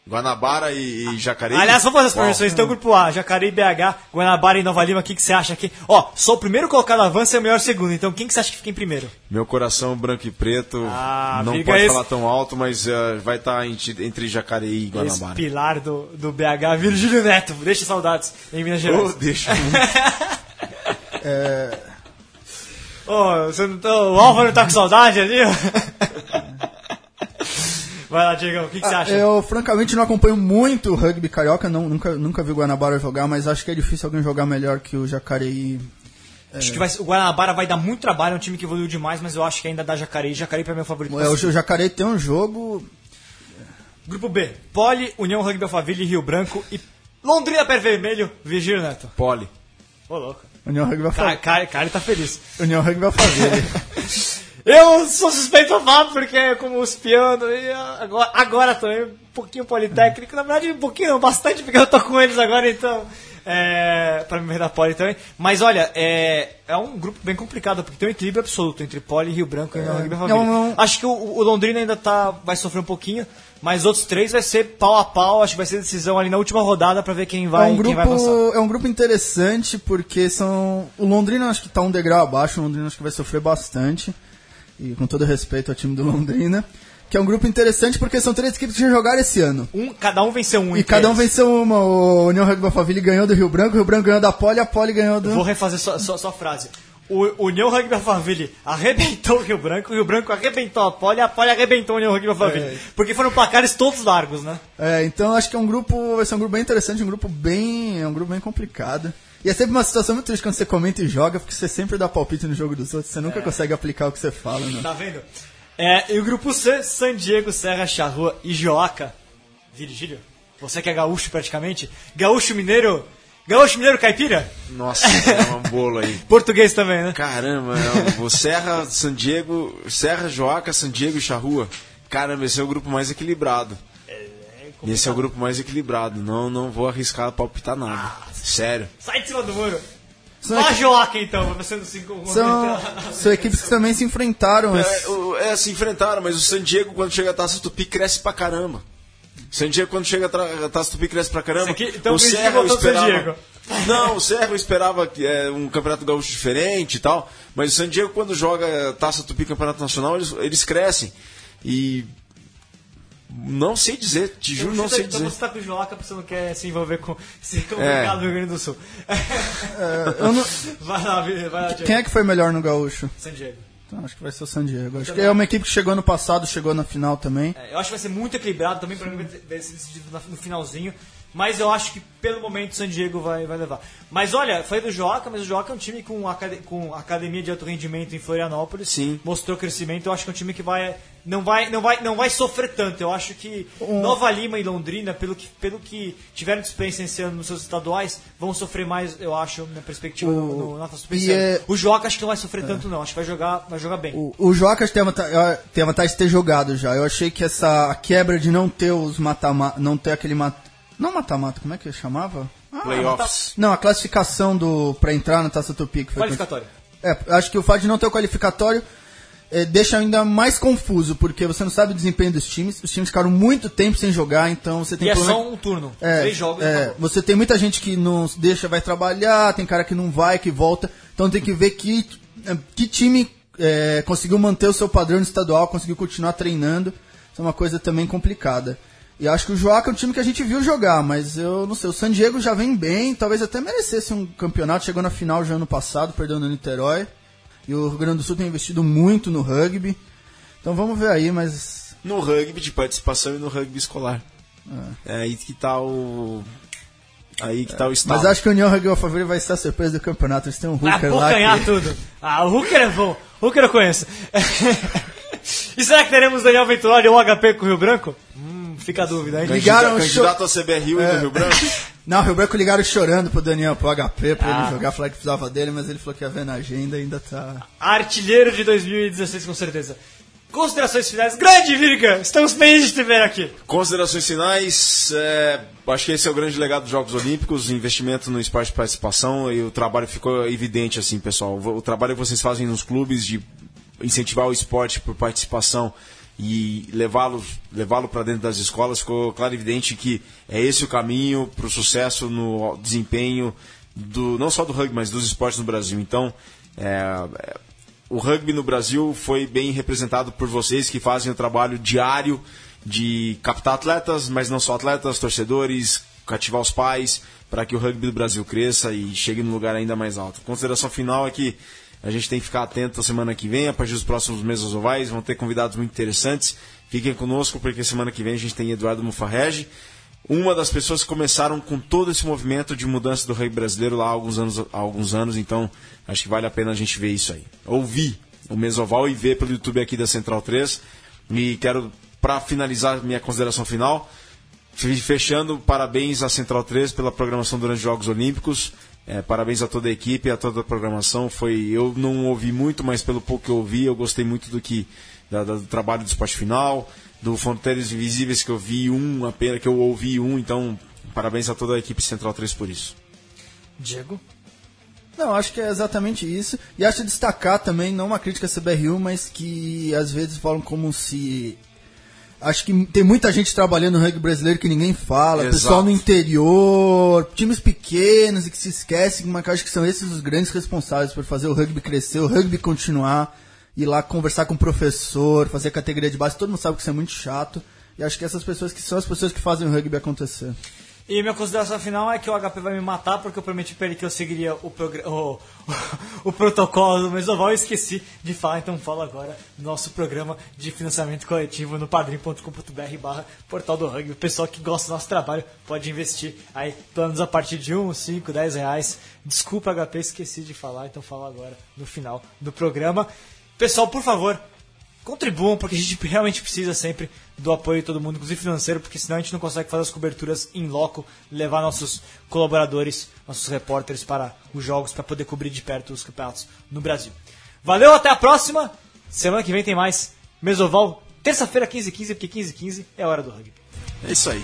Guanabara e, e Jacareí. Aliás, vamos fazer as projeções. Então, grupo A, Jacareí, BH, Guanabara e Nova Lima. O que, que você acha aqui? Ó, só o primeiro colocado avança e o melhor segundo. Então, quem que você acha que fica em primeiro? Meu coração branco e preto. Ah, não pode esse- falar tão alto, mas eh, vai estar entre Jacareí e Esse Guanabara. pilar do, do BH, Virgílio Neto. Deixa saudades em Minas Gerais. Oh, deixa. Ô, você não tá, o Álvaro tá com saudade ali? Vai lá, Diego, o que, que você acha? Eu francamente não acompanho muito o rugby carioca, não, nunca, nunca vi o Guanabara jogar, mas acho que é difícil alguém jogar melhor que o Jacareí. Acho que vai, o Guanabara vai dar muito trabalho, é um time que evoluiu demais, mas eu acho que ainda dá Jacareí. Jacareí pra mim é o favorito. É, o Jacareí tem um jogo. Grupo B, Poli, União Rugby Alphaville, Rio Branco e Londrina Pé Vermelho, Virgílio Neto. Poli. Ô, louco. União Rugby vai fazer. cara, cara, tá feliz. União Rugby vai fazer. Eu sou suspeito a falar porque como os pianos e agora, agora também um pouquinho politécnico, na verdade um pouquinho, não, bastante, porque eu tô com eles agora, então, é, pra me ver da Poli também. Mas olha, é, é um grupo bem complicado, porque tem um equilíbrio absoluto entre Poli, Rio Branco e União Rugby não. Acho que o, o Londrina ainda tá, vai sofrer um pouquinho, mas os outros três vai ser pau a pau, acho que vai ser decisão ali na última rodada pra ver quem É vai, um, quem vai grupo, é um grupo interessante porque são. O Londrina acho que tá um degrau abaixo, o Londrina acho que vai sofrer bastante. E com todo respeito ao time do Londrina. Que é um grupo interessante porque são três equipes que já jogaram esse ano. Um, cada um venceu um. E cada um venceu uma. O União Rugby Alphaville ganhou do Rio Branco, o Rio Branco ganhou da Poli, a Poli ganhou do. Vou refazer sua, sua, sua frase. O União Rugby Alphaville arrebentou o Rio Branco, o Rio Branco arrebentou a Poli, a Poli arrebentou o União Rugby Alphaville. Porque foram placares todos largos, né? É, então acho que é um grupo. Vai ser um grupo bem interessante, um grupo bem. É um grupo bem complicado. E é sempre uma situação muito triste quando você comenta e joga, porque você sempre dá palpite no jogo dos outros, você nunca consegue aplicar o que você fala, né? Tá vendo? É, e o grupo C, San Diego, Serra, Charrua e Joaca. Virgílio, você que é gaúcho praticamente. Gaúcho mineiro. Gaúcho mineiro caipira? Nossa, é um bolo aí. Português também, né? Caramba, é o Serra, San Diego, Serra, Joaca, San Diego e Charrua. Caramba, esse é o grupo mais equilibrado. Esse é o grupo mais equilibrado. Não, não vou arriscar palpitar nada. Sério. Sai de cima do muro. São, Vá Joaca então, vai sendo cinco. são, são equipes que também se enfrentaram. É, é, se enfrentaram, mas o San Diego, quando chega a Taça Tupi, cresce pra caramba. O San Diego, quando chega Taça Tupi, cresce pra caramba. Aqui- então o Serra esperava... Diego. Não, o Serra eu esperava que, é, um campeonato gaúcho diferente e tal, mas o San Diego, quando joga Taça Tupi Campeonato Nacional, eles, eles crescem. E... Não sei dizer, te juro, não sei então dizer. você tá com o Joaca porque você não quer se envolver com se É. complicar no Rio Grande do Sul. eu não- vai lá, vai lá, Diego. Quem é que foi melhor no Gaúcho? San Diego. Então acho que vai ser o San Diego. Acho que é uma equipe que chegou ano passado, chegou na final também. É, eu acho que vai ser muito equilibrado também, pra mim vai ser decidido no finalzinho. Mas eu acho que pelo momento o San Diego vai, vai levar. Mas olha, foi do Joca, mas o Joca é um time com, acad com academia de alto rendimento em Florianópolis. Sim. Mostrou crescimento. Eu acho que é um time que vai. Não vai, não vai, não vai sofrer tanto. Eu acho que Nova Lima e Londrina, pelo que, pelo que tiveram dispensa esse ano nos seus estaduais, vão sofrer mais, eu acho, na perspectiva no, no, na e é- O Joca acho que não vai sofrer tanto, não. Acho que vai jogar, vai jogar bem. O, o Jocas tem a, tem a vantagem de ter jogado já. Eu achei que essa quebra de não ter os mata-mata, não ter aquele mata, não mata-mata, como é que chamava? Ah, Playoffs. Não, a classificação do para entrar na Taça Tupi que foi Qualificatório. É, acho que o fato de não ter o qualificatório eh, deixa ainda mais confuso, porque você não sabe o desempenho dos times. Os times ficaram muito tempo sem jogar, então você tem E é problema- só um turno. É, Três jogos é, você tem muita gente que não deixa, vai trabalhar, tem cara que não vai, que volta. Então tem que ver que, é, que time é, conseguiu manter o seu padrão estadual, conseguiu continuar treinando. Isso é uma coisa também complicada. E acho que o Joaca é um time que a gente viu jogar, mas eu não sei, o San Diego já vem bem, talvez até merecesse um campeonato, chegou na final já ano passado, perdeu no Niterói. E o Rio Grande do Sul tem investido muito no rugby. Então vamos ver aí, mas No rugby de participação e no rugby escolar. É, aí que tá o. Aí que tá o estado. Mas acho que o União Rugby Alphaville vai ser a surpresa do campeonato. Eles têm um Ah, hooker vou lá ganhar que... tudo. Ah, o Hooker é bom. Hooker eu conheço. e será que teremos Daniel Venturoli ou HP com o Rio Branco? Hum, fica a dúvida. hein? Ligaram candidato a CBRU É. do Rio Branco. Não, o Rio Branco ligaram chorando pro Daniel, pro HP, pra Ah. ele jogar, falaram que precisava dele, mas ele falou que ia ver na agenda e ainda tá... Artilheiro de 2016, com certeza. Considerações finais. Grande Virga! Estamos felizes de te ver aqui. Considerações finais, é, acho que esse é o grande legado dos Jogos Olímpicos, investimento no esporte de participação e o trabalho ficou evidente assim, pessoal. O trabalho que vocês fazem nos clubes de incentivar o esporte por participação e levá-lo levá-lo para dentro das escolas ficou claro e evidente que é esse o caminho para o sucesso no desempenho do não só do rugby mas dos esportes no Brasil. Então, é, é, o rugby no Brasil foi bem representado por vocês que fazem o trabalho diário de captar atletas, mas não só atletas, torcedores, cativar os pais, para que o rugby do Brasil cresça e chegue num lugar ainda mais alto. Consideração final é que a gente tem que ficar atento a semana que vem, a partir dos próximos meses ovais, vão ter convidados muito interessantes. Fiquem conosco, porque semana que vem a gente tem Eduardo Mufarrege, uma das pessoas que começaram com todo esse movimento de mudança do rugby brasileiro lá há alguns anos, há alguns anos então acho que vale a pena a gente ver isso aí. Ouvir o Mesoval e ver pelo YouTube aqui da Central 3. E quero, para finalizar minha consideração final, fe- fechando, parabéns à Central 3 pela programação durante os Jogos Olímpicos. É, parabéns a toda a equipe, a toda a programação. Foi, eu não ouvi muito, mas pelo pouco que eu ouvi, eu gostei muito do que da- da- do trabalho do esporte final, do Fronteiras Invisíveis que eu vi um, apenas que eu ouvi um, então parabéns a toda a equipe Central 3 por isso. Diego? Não, acho que é exatamente isso. E acho destacar também, não uma crítica à CBRU, mas que às vezes falam como se. Acho que tem muita gente trabalhando no rugby brasileiro que ninguém fala, Exato. pessoal no interior, times pequenos e que se esquecem, mas que acho que são esses os grandes responsáveis por fazer o rugby crescer, o rugby continuar, ir lá conversar com o professor, fazer categoria de base, todo mundo sabe que isso é muito chato. E acho que essas pessoas que são as pessoas que fazem o rugby acontecer. E minha consideração final é que o HP vai me matar porque eu prometi pra ele que eu seguiria o, o, o protocolo do Mesoval e esqueci de falar, então falo agora do nosso programa de financiamento coletivo no padrim.com.br barra portal do rugby. O pessoal que gosta do nosso trabalho pode investir aí planos a partir de 1, 5, 10 reais. Desculpa, HP, esqueci de falar, então falo agora no final do programa. Pessoal, por favor, contribuam, porque a gente realmente precisa sempre do apoio de todo mundo, inclusive financeiro, porque senão a gente não consegue fazer as coberturas em loco, levar nossos colaboradores, nossos repórteres para os jogos, para poder cobrir de perto os campeonatos no Brasil. Valeu, até a próxima! Semana que vem tem mais Mesoval, terça-feira 15h15, porque 15h15 é hora do rugby. É isso aí.